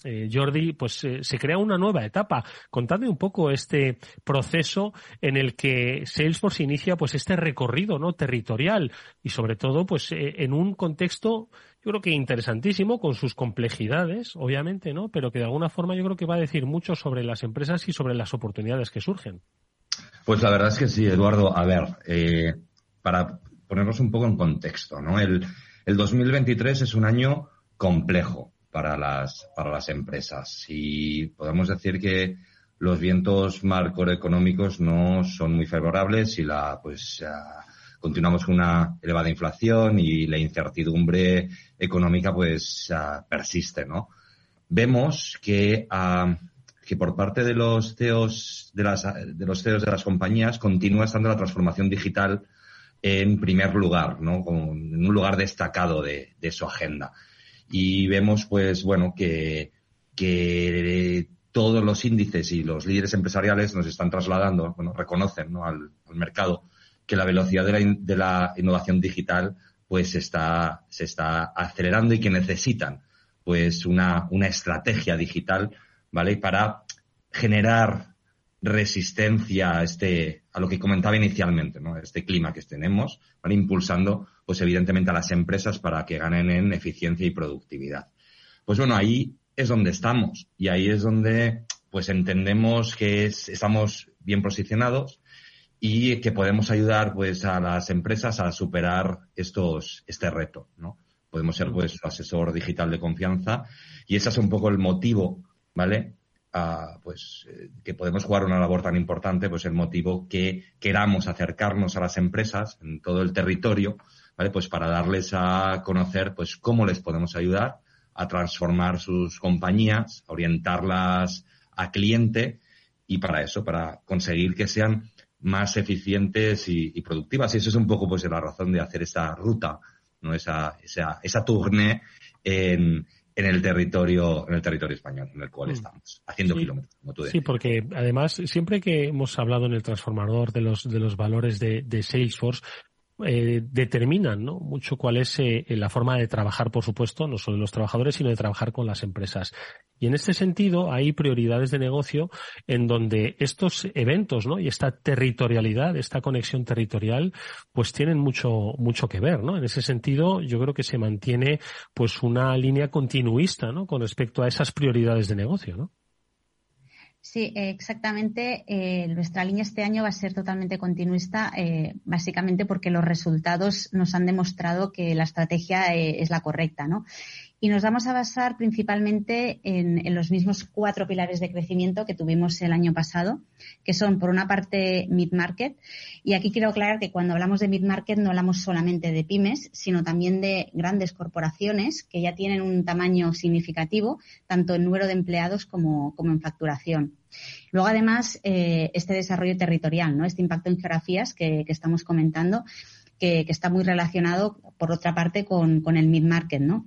eh Jordi, pues se crea una nueva etapa. Contadme un poco este proceso en el que Salesforce inicia, pues, este recorrido, ¿no? Territorial y sobre todo, pues, en un contexto yo creo que interesantísimo con sus complejidades, obviamente, ¿no? Pero que de alguna forma yo creo que va a decir mucho sobre las empresas y sobre las oportunidades que surgen. Pues la verdad es que sí, Eduardo. A ver, eh, para ponernos un poco en contexto, ¿no? El, el 2023 es un año complejo para las, para las empresas y podemos decir que los vientos macroeconómicos no son muy favorables y la, pues, continuamos con una elevada inflación y la incertidumbre económica pues persiste, ¿no? Vemos que, ah, que por parte de los CEOs de, las, de los CEOs de las compañías continúa estando la transformación digital en primer lugar, ¿no? en un lugar destacado de, de su agenda. Y vemos, pues, bueno, que, que todos los índices y los líderes empresariales nos están trasladando, bueno, reconocen ¿no? al, mercado que la velocidad de la, de la innovación digital pues está, se está acelerando y que necesitan pues una, una estrategia digital, ¿vale? Para generar resistencia a este, a lo que comentaba inicialmente, ¿no? Este clima que tenemos. Impulsando, pues evidentemente a las empresas para que ganen en eficiencia y productividad. Pues bueno, ahí es donde estamos y ahí es donde, pues entendemos que estamos bien posicionados, y que podemos ayudar pues a las empresas a superar estos este reto, ¿no? Podemos ser pues asesor digital de confianza y ese es un poco el motivo, ¿vale? pues eh, que podemos jugar una labor tan importante, pues el motivo que queramos acercarnos a las empresas en todo el territorio, ¿vale? Pues para darles a conocer pues cómo les podemos ayudar a transformar sus compañías, orientarlas a cliente y para eso, para conseguir que sean más eficientes y, productivas. Y eso es un poco pues la razón de hacer esa ruta, ¿no? Esa, esa, esa tournée en, en el territorio, en el territorio español, en el cual mm. estamos, haciendo kilómetros, como tú Sí, porque además, siempre que hemos hablado en el transformador de los, de los valores de, de Salesforce, eh, determinan mucho cuál es eh, la forma de trabajar, por supuesto, no solo de los trabajadores, sino de trabajar con las empresas. Y en este sentido hay prioridades de negocio en donde estos eventos ¿no? y esta territorialidad, esta conexión territorial, pues tienen mucho, mucho que ver. ¿no? En ese sentido, yo creo que se mantiene pues una línea continuista ¿no? con respecto a esas prioridades de negocio. ¿no? Sí, exactamente. Eh, nuestra línea este año va a ser totalmente continuista, eh, básicamente porque los resultados nos han demostrado que la estrategia eh, es la correcta, ¿no? Y nos vamos a basar principalmente en, los mismos cuatro pilares de crecimiento que tuvimos el año pasado, que son, por una parte, mid-market. Y aquí quiero aclarar que cuando hablamos de mid-market no hablamos solamente de pymes, sino también de grandes corporaciones que ya tienen un tamaño significativo, tanto en número de empleados como, en facturación. Luego, además, eh, este desarrollo territorial, ¿no? Este impacto en geografías que, estamos comentando, que, está muy relacionado, por otra parte, con, con el mid-market, ¿no?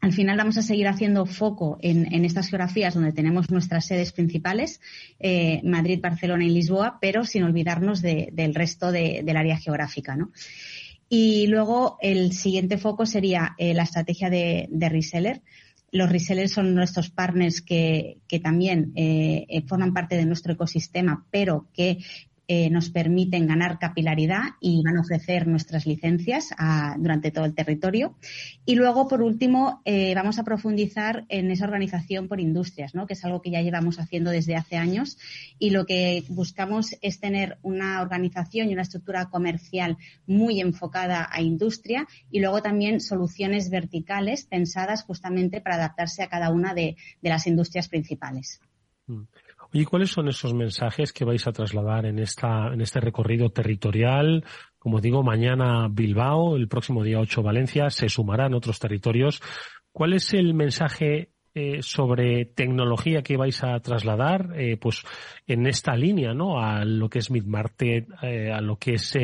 Al final vamos a seguir haciendo foco en, estas geografías donde tenemos nuestras sedes principales, eh, Madrid, Barcelona y Lisboa, pero sin olvidarnos del resto del área geográfica. Y luego el siguiente foco sería eh, la estrategia de, reseller. Los resellers son nuestros partners que, también eh, forman parte de nuestro ecosistema, pero que eh, nos permiten ganar capilaridad y van a ofrecer nuestras licencias durante todo el territorio. Y luego, por último, eh, vamos a profundizar en esa organización por industrias, ¿no? que es algo que ya llevamos haciendo desde hace años y lo que buscamos es tener una organización y una estructura comercial muy enfocada a industria y luego también soluciones verticales pensadas justamente para adaptarse a cada una de, las industrias principales. Mm. ¿Y cuáles son esos mensajes que vais a trasladar en esta, en este recorrido territorial? Como digo, mañana Bilbao, el próximo día 8 Valencia, se sumarán otros territorios. ¿Cuál es el mensaje eh, sobre tecnología que vais a trasladar, eh, pues en esta línea, ¿no? A lo que es Midmarket, eh, a lo que es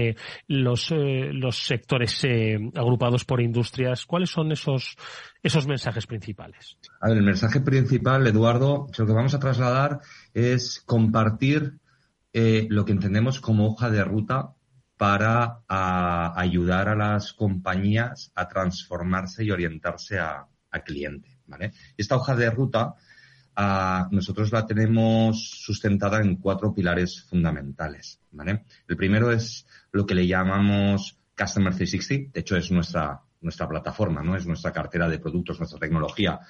los, los sectores agrupados por industrias. ¿Cuáles son esos, esos mensajes principales? El mensaje principal, Eduardo, lo que vamos a trasladar es compartir eh, lo que entendemos como hoja de ruta para ayudar a las compañías a transformarse y orientarse a, cliente. ¿vale? Esta hoja de ruta nosotros la tenemos sustentada en cuatro pilares fundamentales. ¿vale? El primero es lo que le llamamos Customer 360, de hecho es nuestra, nuestra plataforma, ¿no? Es nuestra cartera de productos, nuestra tecnología,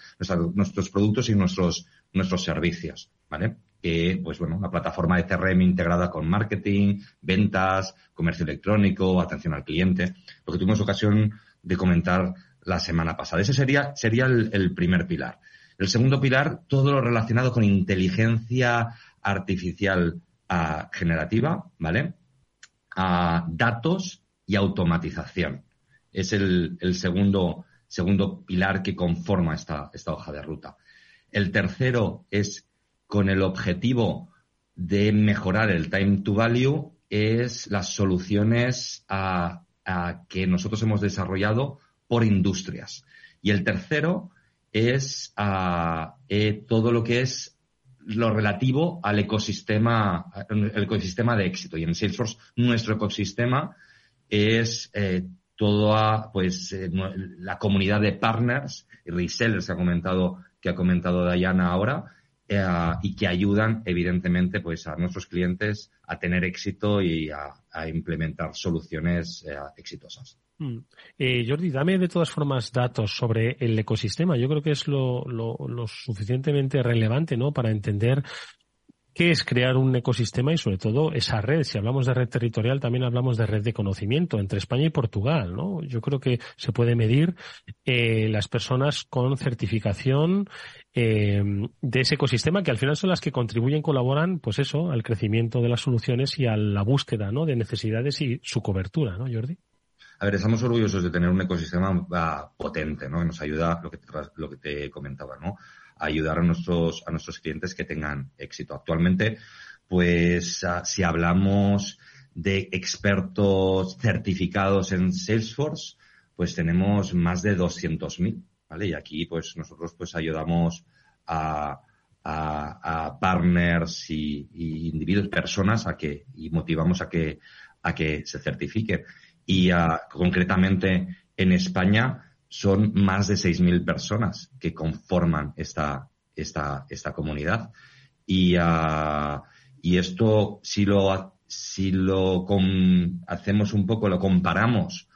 nuestros productos y nuestros, nuestros servicios, ¿vale? Que, pues bueno, la plataforma de CRM integrada con marketing, ventas, comercio electrónico, atención al cliente, lo que tuvimos ocasión de comentar la semana pasada. Ese sería, sería el, primer pilar. El segundo pilar, todo lo relacionado con inteligencia artificial ah, generativa, ¿vale? A datos y automatización. Es el, segundo, segundo pilar que conforma esta, esta hoja de ruta. El tercero es con el objetivo de mejorar el time to value, es las soluciones a, que nosotros hemos desarrollado por industrias. Y el tercero es eh, todo lo que es lo relativo al ecosistema, el ecosistema de éxito. Y en Salesforce, nuestro ecosistema es eh, toda pues eh, la comunidad de partners y resellers que ha comentado que ha comentado Dayana ahora eh, y que ayudan evidentemente pues a nuestros clientes a tener éxito y a, implementar soluciones exitosas. Mm. Jordi, dame de todas formas datos sobre el ecosistema. Yo creo que es lo, lo, lo suficientemente relevante ¿no? para entender qué es crear un ecosistema y sobre todo esa red. Si hablamos de red territorial, también hablamos de red de conocimiento entre España y Portugal, ¿no? Yo creo que se puede medir eh, las personas con certificación eh, de ese ecosistema que al final son las que contribuyen, colaboran, pues eso, al crecimiento de las soluciones y a la búsqueda, ¿no? De necesidades y su cobertura, ¿no, Jordi? A ver, estamos orgullosos de tener un ecosistema ah, potente, ¿no? Que nos ayuda, lo que lo que te comentaba, ¿no? Ayudar a nuestros, a nuestros clientes que tengan éxito. Actualmente, pues ah, si hablamos de expertos certificados en Salesforce, pues tenemos más de 200.000, ¿vale? Y aquí, pues nosotros pues ayudamos a, a, partners y, individuos, personas a que, y motivamos a que, a que se certifiquen. Y ah, concretamente en España, son más de 6.000 personas que conforman esta, esta, esta comunidad. Y, uh, y esto, si lo, si lo hacemos un poco, lo comparamos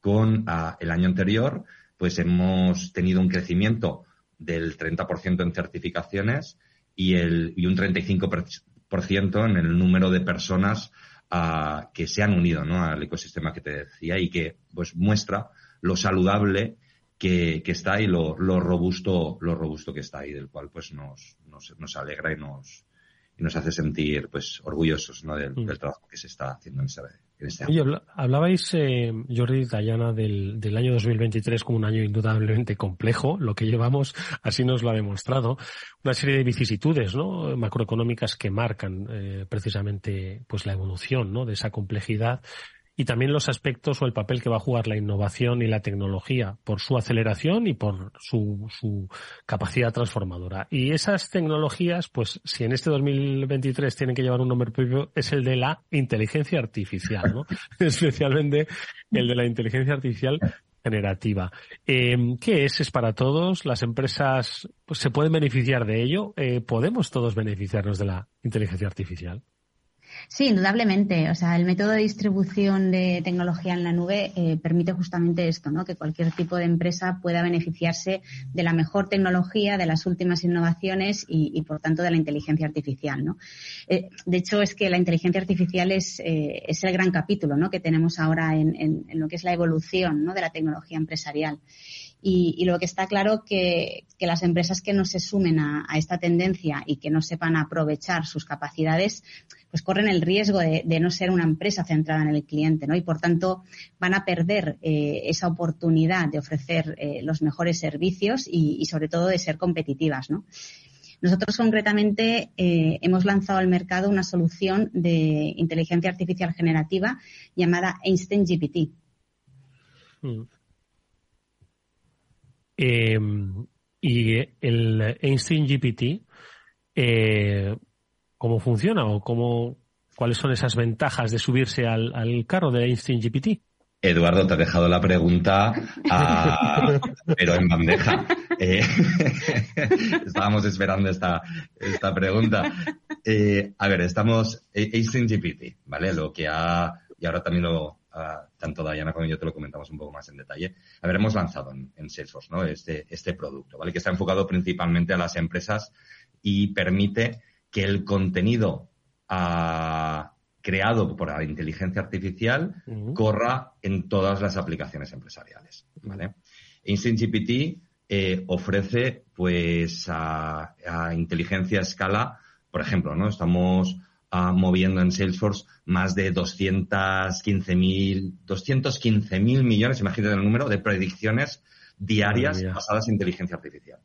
con uh, el año anterior, pues hemos tenido un crecimiento del 30% en certificaciones y, el, y un 35% en el número de personas uh, que se han unido ¿no? al ecosistema que te decía y que pues muestra lo saludable que, que está y lo, lo, robusto, lo robusto que está y del cual pues nos, nos, nos alegra y nos, y nos hace sentir pues orgullosos ¿no? del, mm. del trabajo que se está haciendo en este, en este año. hablabais, eh, Jordi y Dayana, del, del año 2023 como un año indudablemente complejo. Lo que llevamos así nos lo ha demostrado. Una serie de vicisitudes ¿no? macroeconómicas que marcan eh, precisamente pues la evolución ¿no? de esa complejidad y también los aspectos o el papel que va a jugar la innovación y la tecnología por su aceleración y por su, su capacidad transformadora. Y esas tecnologías, pues si en este 2023 tienen que llevar un nombre propio, es el de la inteligencia artificial, ¿no? Especialmente el de la inteligencia artificial generativa. Eh, ¿Qué es? ¿Es para todos? ¿Las empresas pues, se pueden beneficiar de ello? Eh, ¿Podemos todos beneficiarnos de la inteligencia artificial? Sí, indudablemente. O sea, el método de distribución de tecnología en la nube eh, permite justamente esto, ¿no? Que cualquier tipo de empresa pueda beneficiarse de la mejor tecnología, de las últimas innovaciones y, por tanto, de la inteligencia artificial, ¿no? Eh, de hecho, es que la inteligencia artificial es, eh, es el gran capítulo, ¿no? Que tenemos ahora en, en, lo que es la evolución, ¿no? De la tecnología empresarial. Y, lo que está claro que, que las empresas que no se sumen a, esta tendencia y que no sepan aprovechar sus capacidades, pues corren el riesgo de, no ser una empresa centrada en el cliente, ¿no? Y por tanto van a perder eh, esa oportunidad de ofrecer eh, los mejores servicios y, y, sobre todo de ser competitivas, ¿no? Nosotros concretamente eh, hemos lanzado al mercado una solución de inteligencia artificial generativa llamada Einstein GPT. Mm. Em, y el Einstein GPT, eh, ¿cómo funciona o cómo, ¿Cuáles son esas ventajas de subirse al, carro de Instinct GPT? Eduardo, te ha dejado la pregunta, pero en bandeja. Eh, estábamos esperando esta, esta pregunta. Eh, a ver, estamos Instinct GPT, ¿vale? Lo que ha, y ahora también lo, tanto Diana como yo te lo comentamos un poco más en detalle. A ver, hemos lanzado en, Salesforce, ¿no? Este, este producto, ¿vale? Que está enfocado principalmente a las empresas y permite que el contenido a, creado por la inteligencia artificial corra en todas las aplicaciones empresariales. ¿vale? Instinct GPT eh, ofrece pues a, inteligencia a escala, por ejemplo, ¿no? Estamos ah, moviendo en Salesforce más de 215.000 215 millones, imagínate el número, de predicciones diarias basadas en inteligencia artificial.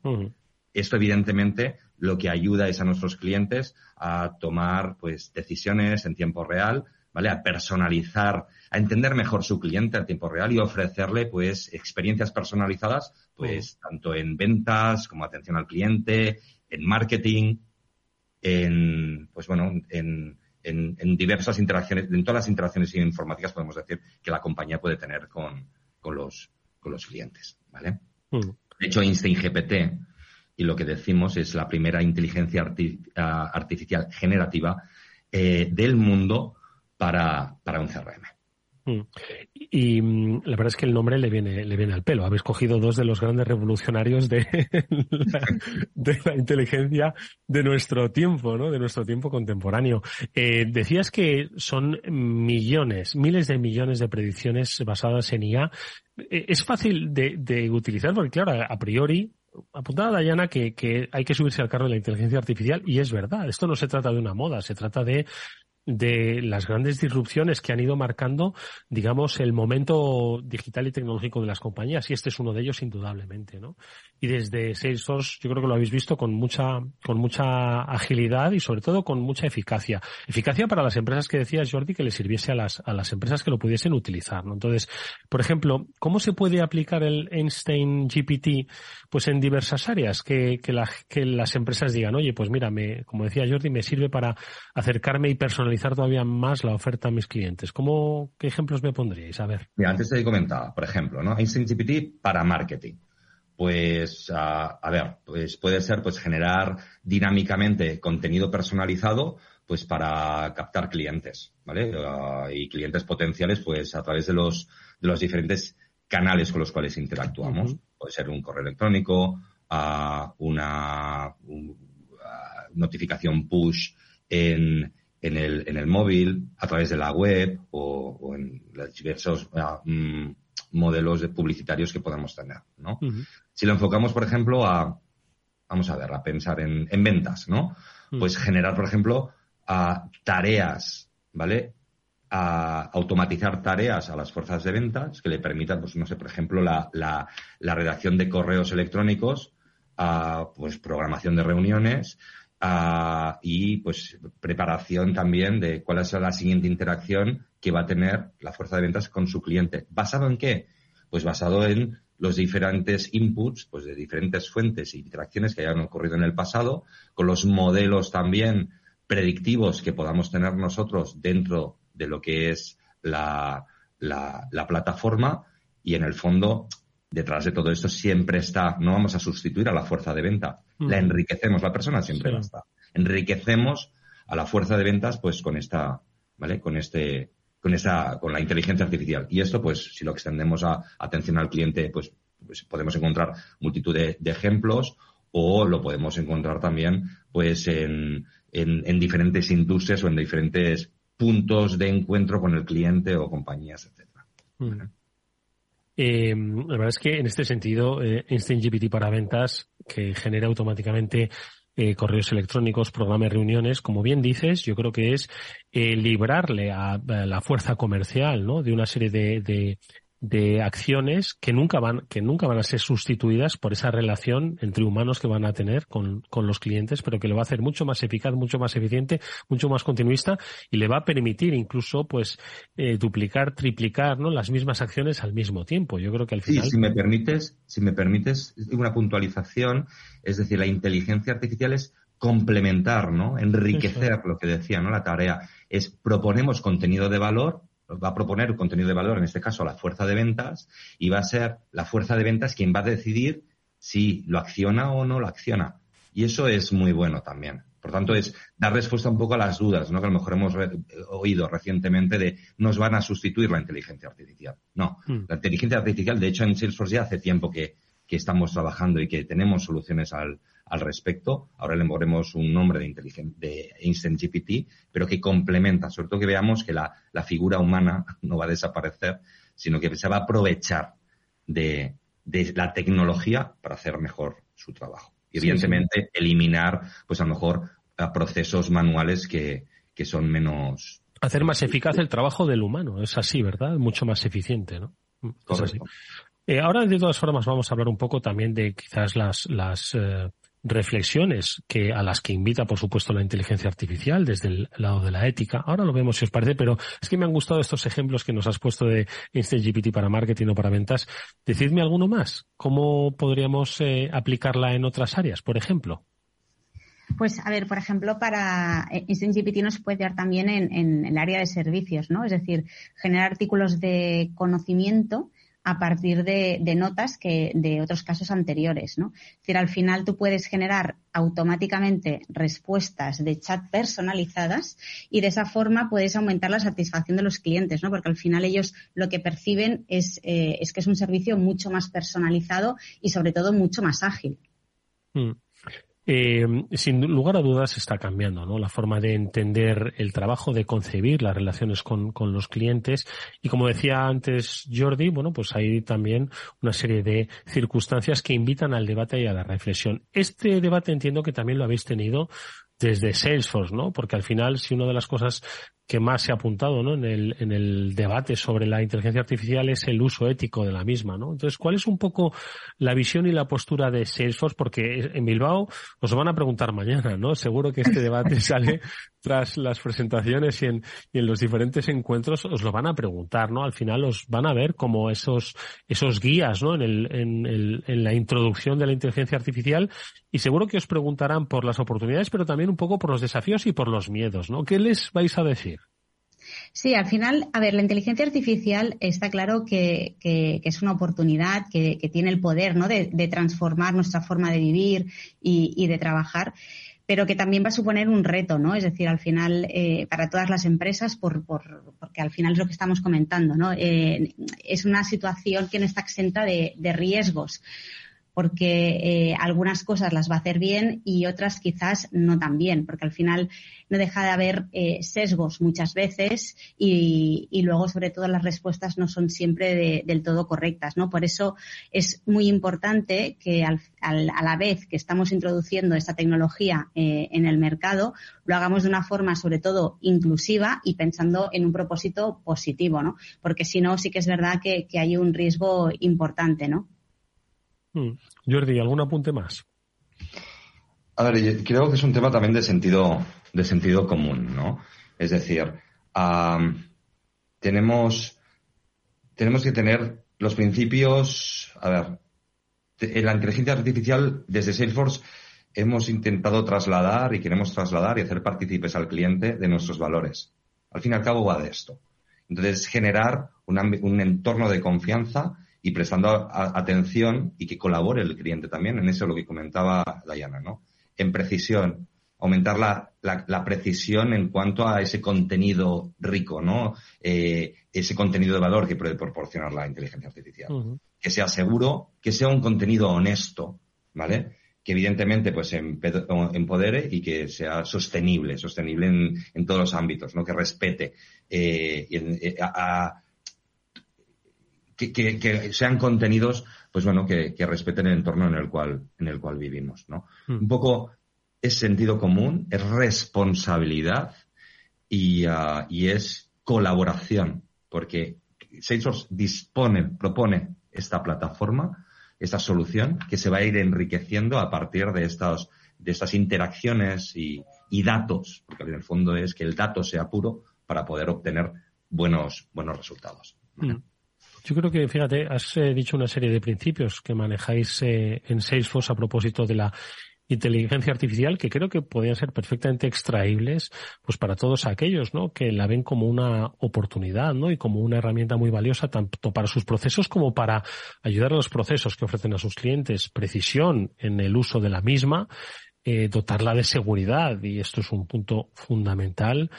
Esto, evidentemente, lo que ayuda es a nuestros clientes a tomar pues decisiones en tiempo real, ¿vale? A personalizar, a entender mejor su cliente a tiempo real y ofrecerle pues experiencias personalizadas, pues tanto en ventas como atención al cliente, en marketing, en pues bueno, en, en, diversas interacciones, en todas las interacciones informáticas podemos decir que la compañía puede tener con, con los con los clientes, ¿vale? Mm. De hecho, Instinct GPT y lo que decimos es la primera inteligencia ah, artificial generativa eh, del mundo para, para un CRM. Mm. Y mm, la verdad es que el nombre le viene, le viene al pelo. Habéis cogido dos de los grandes revolucionarios de la, inteligencia de nuestro tiempo, ¿no? De nuestro tiempo contemporáneo. Eh, decías que son millones, miles de millones de predicciones basadas en IA. Eh, es fácil de, de utilizar porque, claro, a priori apuntaba Dayana que, que hay que subirse al carro de la inteligencia artificial y es verdad. Esto no se trata de una moda, se trata de de las grandes disrupciones que han ido marcando, digamos, el momento digital y tecnológico de las compañías. Y este es uno de ellos, indudablemente, ¿no? Y desde Salesforce, yo creo que lo habéis visto con mucha, con mucha agilidad y sobre todo con mucha eficacia. Eficacia para las empresas que decías, Jordi, que le sirviese a las, a las empresas que lo pudiesen utilizar, ¿no? Entonces, por ejemplo, ¿cómo se puede aplicar el Einstein GPT, pues en diversas áreas? Que, que, la, que las empresas digan, oye, pues mira, me, como decía Jordi, me sirve para acercarme y personalizar todavía más la oferta a mis clientes. ¿Cómo, ¿Qué ejemplos me pondríais? A ver. Mira, antes te comentaba, por ejemplo, ¿no? Instinct GPT para marketing. Pues, a ver, pues puede ser pues generar dinámicamente contenido personalizado pues para captar clientes, ¿vale? Ah, y clientes potenciales pues a través de los, de los diferentes canales con los cuales interactuamos. Puede ser un correo electrónico, uh, una notificación push en, en el, en el móvil, a través de la web o, en los diversos ah, mm, modelos de publicitarios que podamos tener, ¿no? Si lo enfocamos, por ejemplo, a, vamos a ver, a pensar en, en ventas, ¿no? Pues generar, por ejemplo, a tareas, ¿vale? A automatizar tareas a las fuerzas de ventas que le permitan, pues no sé, por ejemplo, la, la, la redacción de correos electrónicos, a, pues programación de reuniones, y pues preparación también de cuál es la siguiente interacción que va a tener la fuerza de ventas con su cliente. ¿Basado en qué? Pues basado en los diferentes inputs, pues de diferentes fuentes e interacciones que hayan ocurrido en el pasado, con los modelos también predictivos que podamos tener nosotros dentro de lo que es la, la, la plataforma y en el fondo detrás de todo esto siempre está, no vamos a sustituir a la fuerza de venta, la enriquecemos, la persona siempre va a estar. Enriquecemos a la fuerza de ventas pues con esta, ¿vale? Con este, con esa, con la inteligencia artificial. Y esto, pues, si lo extendemos a atención al cliente, pues, pues podemos encontrar multitud de, ejemplos o lo podemos encontrar también, pues, en, en, diferentes industrias o en diferentes puntos de encuentro con el cliente o compañías, etcétera. Eh, la verdad es que en este sentido, eh, Instant GPT para ventas, que genera automáticamente eh, correos electrónicos, programas reuniones, como bien dices, yo creo que es eh, librarle a, la fuerza comercial, ¿no? De una serie de, de acciones que nunca van que nunca van a ser sustituidas por esa relación entre humanos que van a tener con, con los clientes pero que lo va a hacer mucho más eficaz mucho más eficiente mucho más continuista y le va a permitir incluso pues eh, duplicar triplicar no las mismas acciones al mismo tiempo yo creo que al final sí, si me permites si me permites una puntualización es decir la inteligencia artificial es complementar, ¿no? Enriquecer lo que decía, ¿no? La tarea es proponemos contenido de valor, va a proponer contenido de valor, en este caso la fuerza de ventas, y va a ser la fuerza de ventas quien va a decidir si lo acciona o no lo acciona. Y eso es muy bueno también. Por tanto, es dar respuesta un poco a las dudas, ¿no? Que a lo mejor hemos oído recientemente de nos van a sustituir la inteligencia artificial. No, hmm. la inteligencia artificial, de hecho, en Salesforce ya hace tiempo que, que estamos trabajando y que tenemos soluciones al, al respecto. Ahora le ponemos un nombre de, de Instant GPT, pero que complementa, sobre todo que veamos que la, la, figura humana no va a desaparecer, sino que se va a aprovechar de, de la tecnología para hacer mejor su trabajo. Y evidentemente eliminar, pues a lo mejor, procesos manuales que, que son menos. Hacer más eficaz el trabajo del humano, es así, ¿verdad? Mucho más eficiente, ¿no? Es así. Eh, ahora, de todas formas, vamos a hablar un poco también de quizás las, las eh, reflexiones que a las que invita, por supuesto, la inteligencia artificial desde el lado de la ética. Ahora lo vemos si os parece, pero es que me han gustado estos ejemplos que nos has puesto de Instant GPT para marketing o para ventas. Decidme alguno más. ¿Cómo podríamos eh, aplicarla en otras áreas, por ejemplo? Pues, a ver, por ejemplo, para eh, Instant GPT nos puede dar también en, en el área de servicios, ¿no? Es decir, generar artículos de conocimiento a partir de, notas que de otros casos anteriores, ¿no? Es decir, al final tú puedes generar automáticamente respuestas de chat personalizadas y de esa forma puedes aumentar la satisfacción de los clientes, ¿no? Porque al final ellos lo que perciben es, eh, es que es un servicio mucho más personalizado y sobre todo mucho más ágil. Mm. Eh, sin lugar a dudas está cambiando, ¿no? La forma de entender el trabajo, de concebir las relaciones con, con, los clientes. Y como decía antes Jordi, bueno, pues hay también una serie de circunstancias que invitan al debate y a la reflexión. Este debate entiendo que también lo habéis tenido desde Salesforce, ¿no? Porque al final, si una de las cosas que más se ha apuntado ¿no? en, el, en el debate sobre la inteligencia artificial es el uso ético de la misma. ¿no? Entonces, ¿cuál es un poco la visión y la postura de Salesforce? Porque en Bilbao os van a preguntar mañana, ¿no? Seguro que este debate sale tras las presentaciones y en, y en los diferentes encuentros os lo van a preguntar, ¿no? Al final os van a ver como esos, esos guías, ¿no? En, el, en, el, en la introducción de la inteligencia artificial y seguro que os preguntarán por las oportunidades, pero también un poco por los desafíos y por los miedos, ¿no? ¿Qué les vais a decir? Sí, al final, a ver, la inteligencia artificial está claro que, es una oportunidad, que, tiene el poder ¿no? de, transformar nuestra forma de vivir y, de trabajar pero que también va a suponer un reto, ¿no? Es decir, al final, eh, para todas las empresas, por, porque al final es lo que estamos comentando, ¿no? Eh, es una situación que no está exenta de riesgos porque eh, algunas cosas las va a hacer bien y otras quizás no tan bien, porque al final no deja de haber eh, sesgos muchas veces y, luego sobre todo las respuestas no son siempre del todo correctas, ¿no? Por eso es muy importante que al, a la vez que estamos introduciendo esta tecnología eh, en el mercado, lo hagamos de una forma sobre todo inclusiva y pensando en un propósito positivo, ¿no? Porque si no, sí que es verdad que, que hay un riesgo importante, ¿no? Mm. Jordi, ¿algún apunte más? A ver, creo que es un tema también de sentido, de sentido común, ¿no? Es decir, tenemos, tenemos que tener los principios, a ver, en la inteligencia artificial desde Salesforce hemos intentado trasladar y queremos trasladar y hacer partícipes al cliente de nuestros valores. Al fin y al cabo va de esto. Entonces, generar un, un entorno de confianza y prestando atención y que colabore el cliente también. En eso lo que comentaba Dayana, ¿no? En precisión, aumentar la, la, precisión en cuanto a ese contenido rico, ¿no? Eh, ese contenido de valor que puede proporcionar la inteligencia artificial. Que sea seguro, que sea un contenido honesto, ¿vale? Que evidentemente pues empodere y que sea sostenible, sostenible en, en todos los ámbitos, ¿no? Que respete eh, eh a que, sean contenidos, pues bueno, que, respeten el entorno en el cual, en el cual vivimos, ¿no? Hmm. Un poco es sentido común, es responsabilidad y, ah, y es colaboración, porque Salesforce dispone, propone esta plataforma, esta solución, que se va a ir enriqueciendo a partir de estas, de estas interacciones y, y datos, porque en el fondo es que el dato sea puro para poder obtener buenos, buenos resultados. Hmm. Yo creo que, fíjate, has eh, dicho una serie de principios que manejáis eh, en Salesforce a propósito de la inteligencia artificial que creo que podrían ser perfectamente extraíbles pues para todos aquellos ¿no? que la ven como una oportunidad ¿no? y como una herramienta muy valiosa tanto para sus procesos como para ayudar a los procesos que ofrecen a sus clientes, precisión en el uso de la misma, eh, dotarla de seguridad y esto es un punto fundamental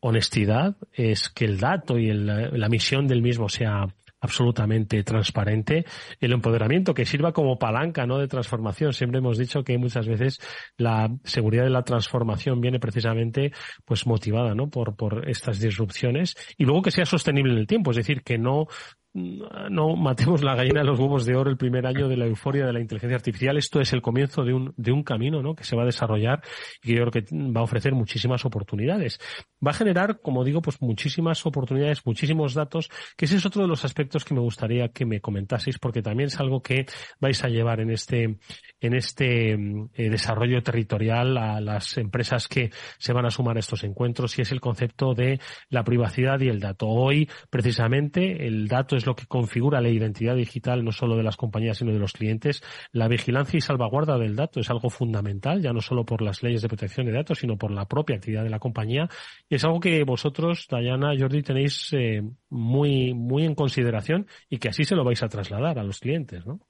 honestidad es que el dato y la misión del mismo sea absolutamente transparente, el empoderamiento que sirva como palanca ¿no? de transformación. Siempre hemos dicho que muchas veces la seguridad de la transformación viene precisamente pues motivada ¿no? por, por estas disrupciones y luego que sea sostenible en el tiempo, es decir, que no no matemos la gallina de los huevos de oro el primer año de la euforia de la inteligencia artificial. Esto es el comienzo de un, de un camino ¿no? que se va a desarrollar y que yo creo que va a ofrecer muchísimas oportunidades. Va a generar, como digo, pues muchísimas oportunidades, muchísimos datos, que ese es otro de los aspectos que me gustaría que me comentaseis, porque también es algo que vais a llevar en este, en este eh, desarrollo territorial a las empresas que se van a sumar a estos encuentros y es el concepto de la privacidad y el dato. Hoy, precisamente, el dato es lo que configura la identidad digital no solo de las compañías sino de los clientes. La vigilancia y salvaguarda del dato es algo fundamental, ya no solo por las leyes de protección de datos, sino por la propia actividad de la compañía. Y es algo que vosotros, Dayana, Jordi, tenéis eh, muy, muy en consideración y que así se lo vais a trasladar a los clientes, ¿no?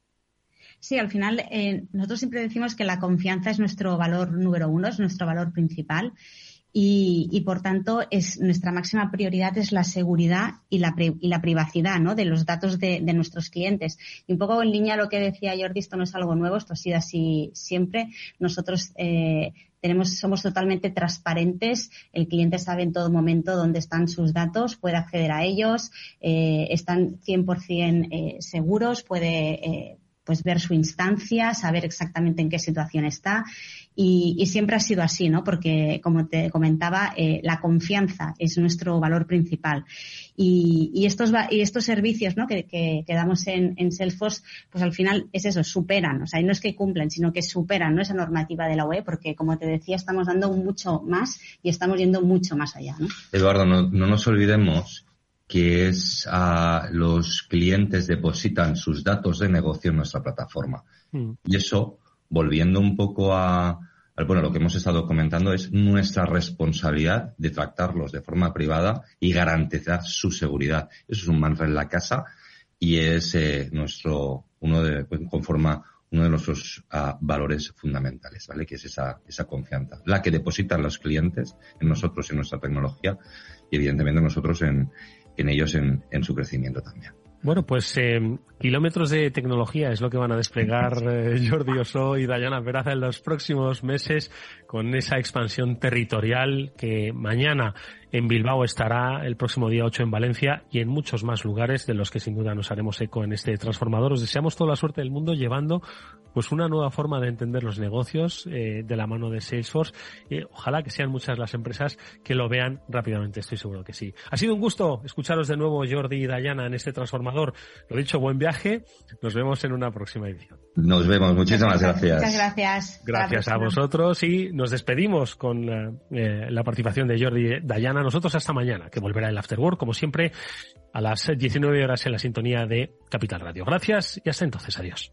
Sí, al final eh, nosotros siempre decimos que la confianza es nuestro valor número uno, es nuestro valor principal y, por tanto es nuestra máxima prioridad es la seguridad y la, y la privacidad ¿no? de los datos de, nuestros clientes. Y un poco en línea a lo que decía Jordi, esto no es algo nuevo, esto ha sido así siempre. Nosotros eh, tenemos, somos totalmente transparentes. El cliente sabe en todo momento dónde están sus datos, puede acceder a ellos, eh, están 100% eh, seguros, puede eh, pues ver su instancia, saber exactamente en qué situación está y, siempre ha sido así, ¿no? Porque, como te comentaba, eh, la confianza es nuestro valor principal. Y, estos, y estos servicios ¿no? que, que, damos en, Salesforce, pues al final es eso, superan. O sea, no es que cumplen, sino que superan ¿no? esa normativa de la UE, porque, como te decía, estamos dando mucho más y estamos yendo mucho más allá. ¿no? Eduardo, no, nos olvidemos que es a los clientes depositan sus datos de negocio en nuestra plataforma. Mm. Y eso, volviendo un poco a, bueno, lo que hemos estado comentando es nuestra responsabilidad de tratarlos de forma privada y garantizar su seguridad. Eso es un mantra en la casa y es eh, nuestro, uno de, pues, conforma uno de nuestros ah, valores fundamentales, ¿vale? Que es esa, esa confianza, la que depositan los clientes en nosotros, en nuestra tecnología y evidentemente nosotros en, en ellos en, en su crecimiento también. Bueno, pues eh, kilómetros de tecnología es lo que van a desplegar eh, Jordi Oso y Dayana Peraza en los próximos meses con esa expansión territorial que mañana en Bilbao estará, el próximo día 8 en Valencia y en muchos más lugares de los que sin duda nos haremos eco en este transformador. Os deseamos toda la suerte del mundo llevando pues una nueva forma de entender los negocios eh, de la mano de Salesforce. y ojalá que sean muchas las empresas que lo vean rápidamente, estoy seguro que sí. Ha sido un gusto escucharos de nuevo Jordi y Dayana en este transformador. Lo dicho, buen viaje. Nos vemos en una próxima edición. Nos vemos. Muchísimas gracias. Muchas gracias. Gracias a vosotros y nos despedimos con eh, la participación de Jordi y Dayana. Nosotros hasta mañana, que volverá el Afterwork, como siempre, a las 19 horas en la sintonía de Capital Radio. Gracias y hasta entonces. Adiós.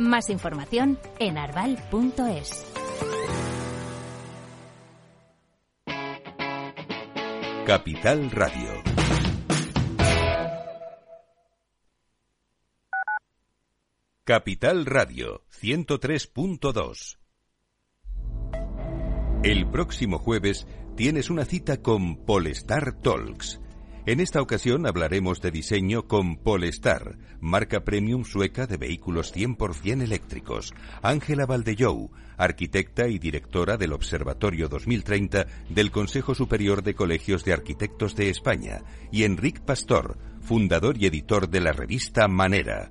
Más información en arval.es. Capital Radio. Capital Radio 103.2. El próximo jueves tienes una cita con Polestar Talks En esta ocasión hablaremos de diseño con Polestar, marca premium sueca de vehículos 100% eléctricos. Ángela Valdellou, arquitecta y directora del Observatorio 2030 del Consejo Superior de Colegios de Arquitectos de España. Y Enric Pastor, fundador y editor de la revista Manera.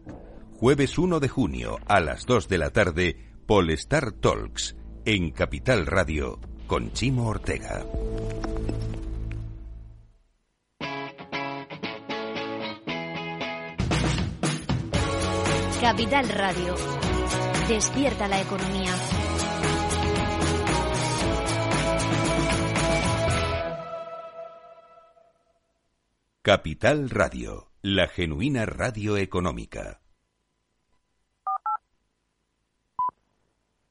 Jueves 1 de junio a las 2 de la tarde, Polestar Talks, en Capital Radio, con Chimo Ortega. Capital Radio. Despierta la economía. Capital Radio, la genuina radio económica.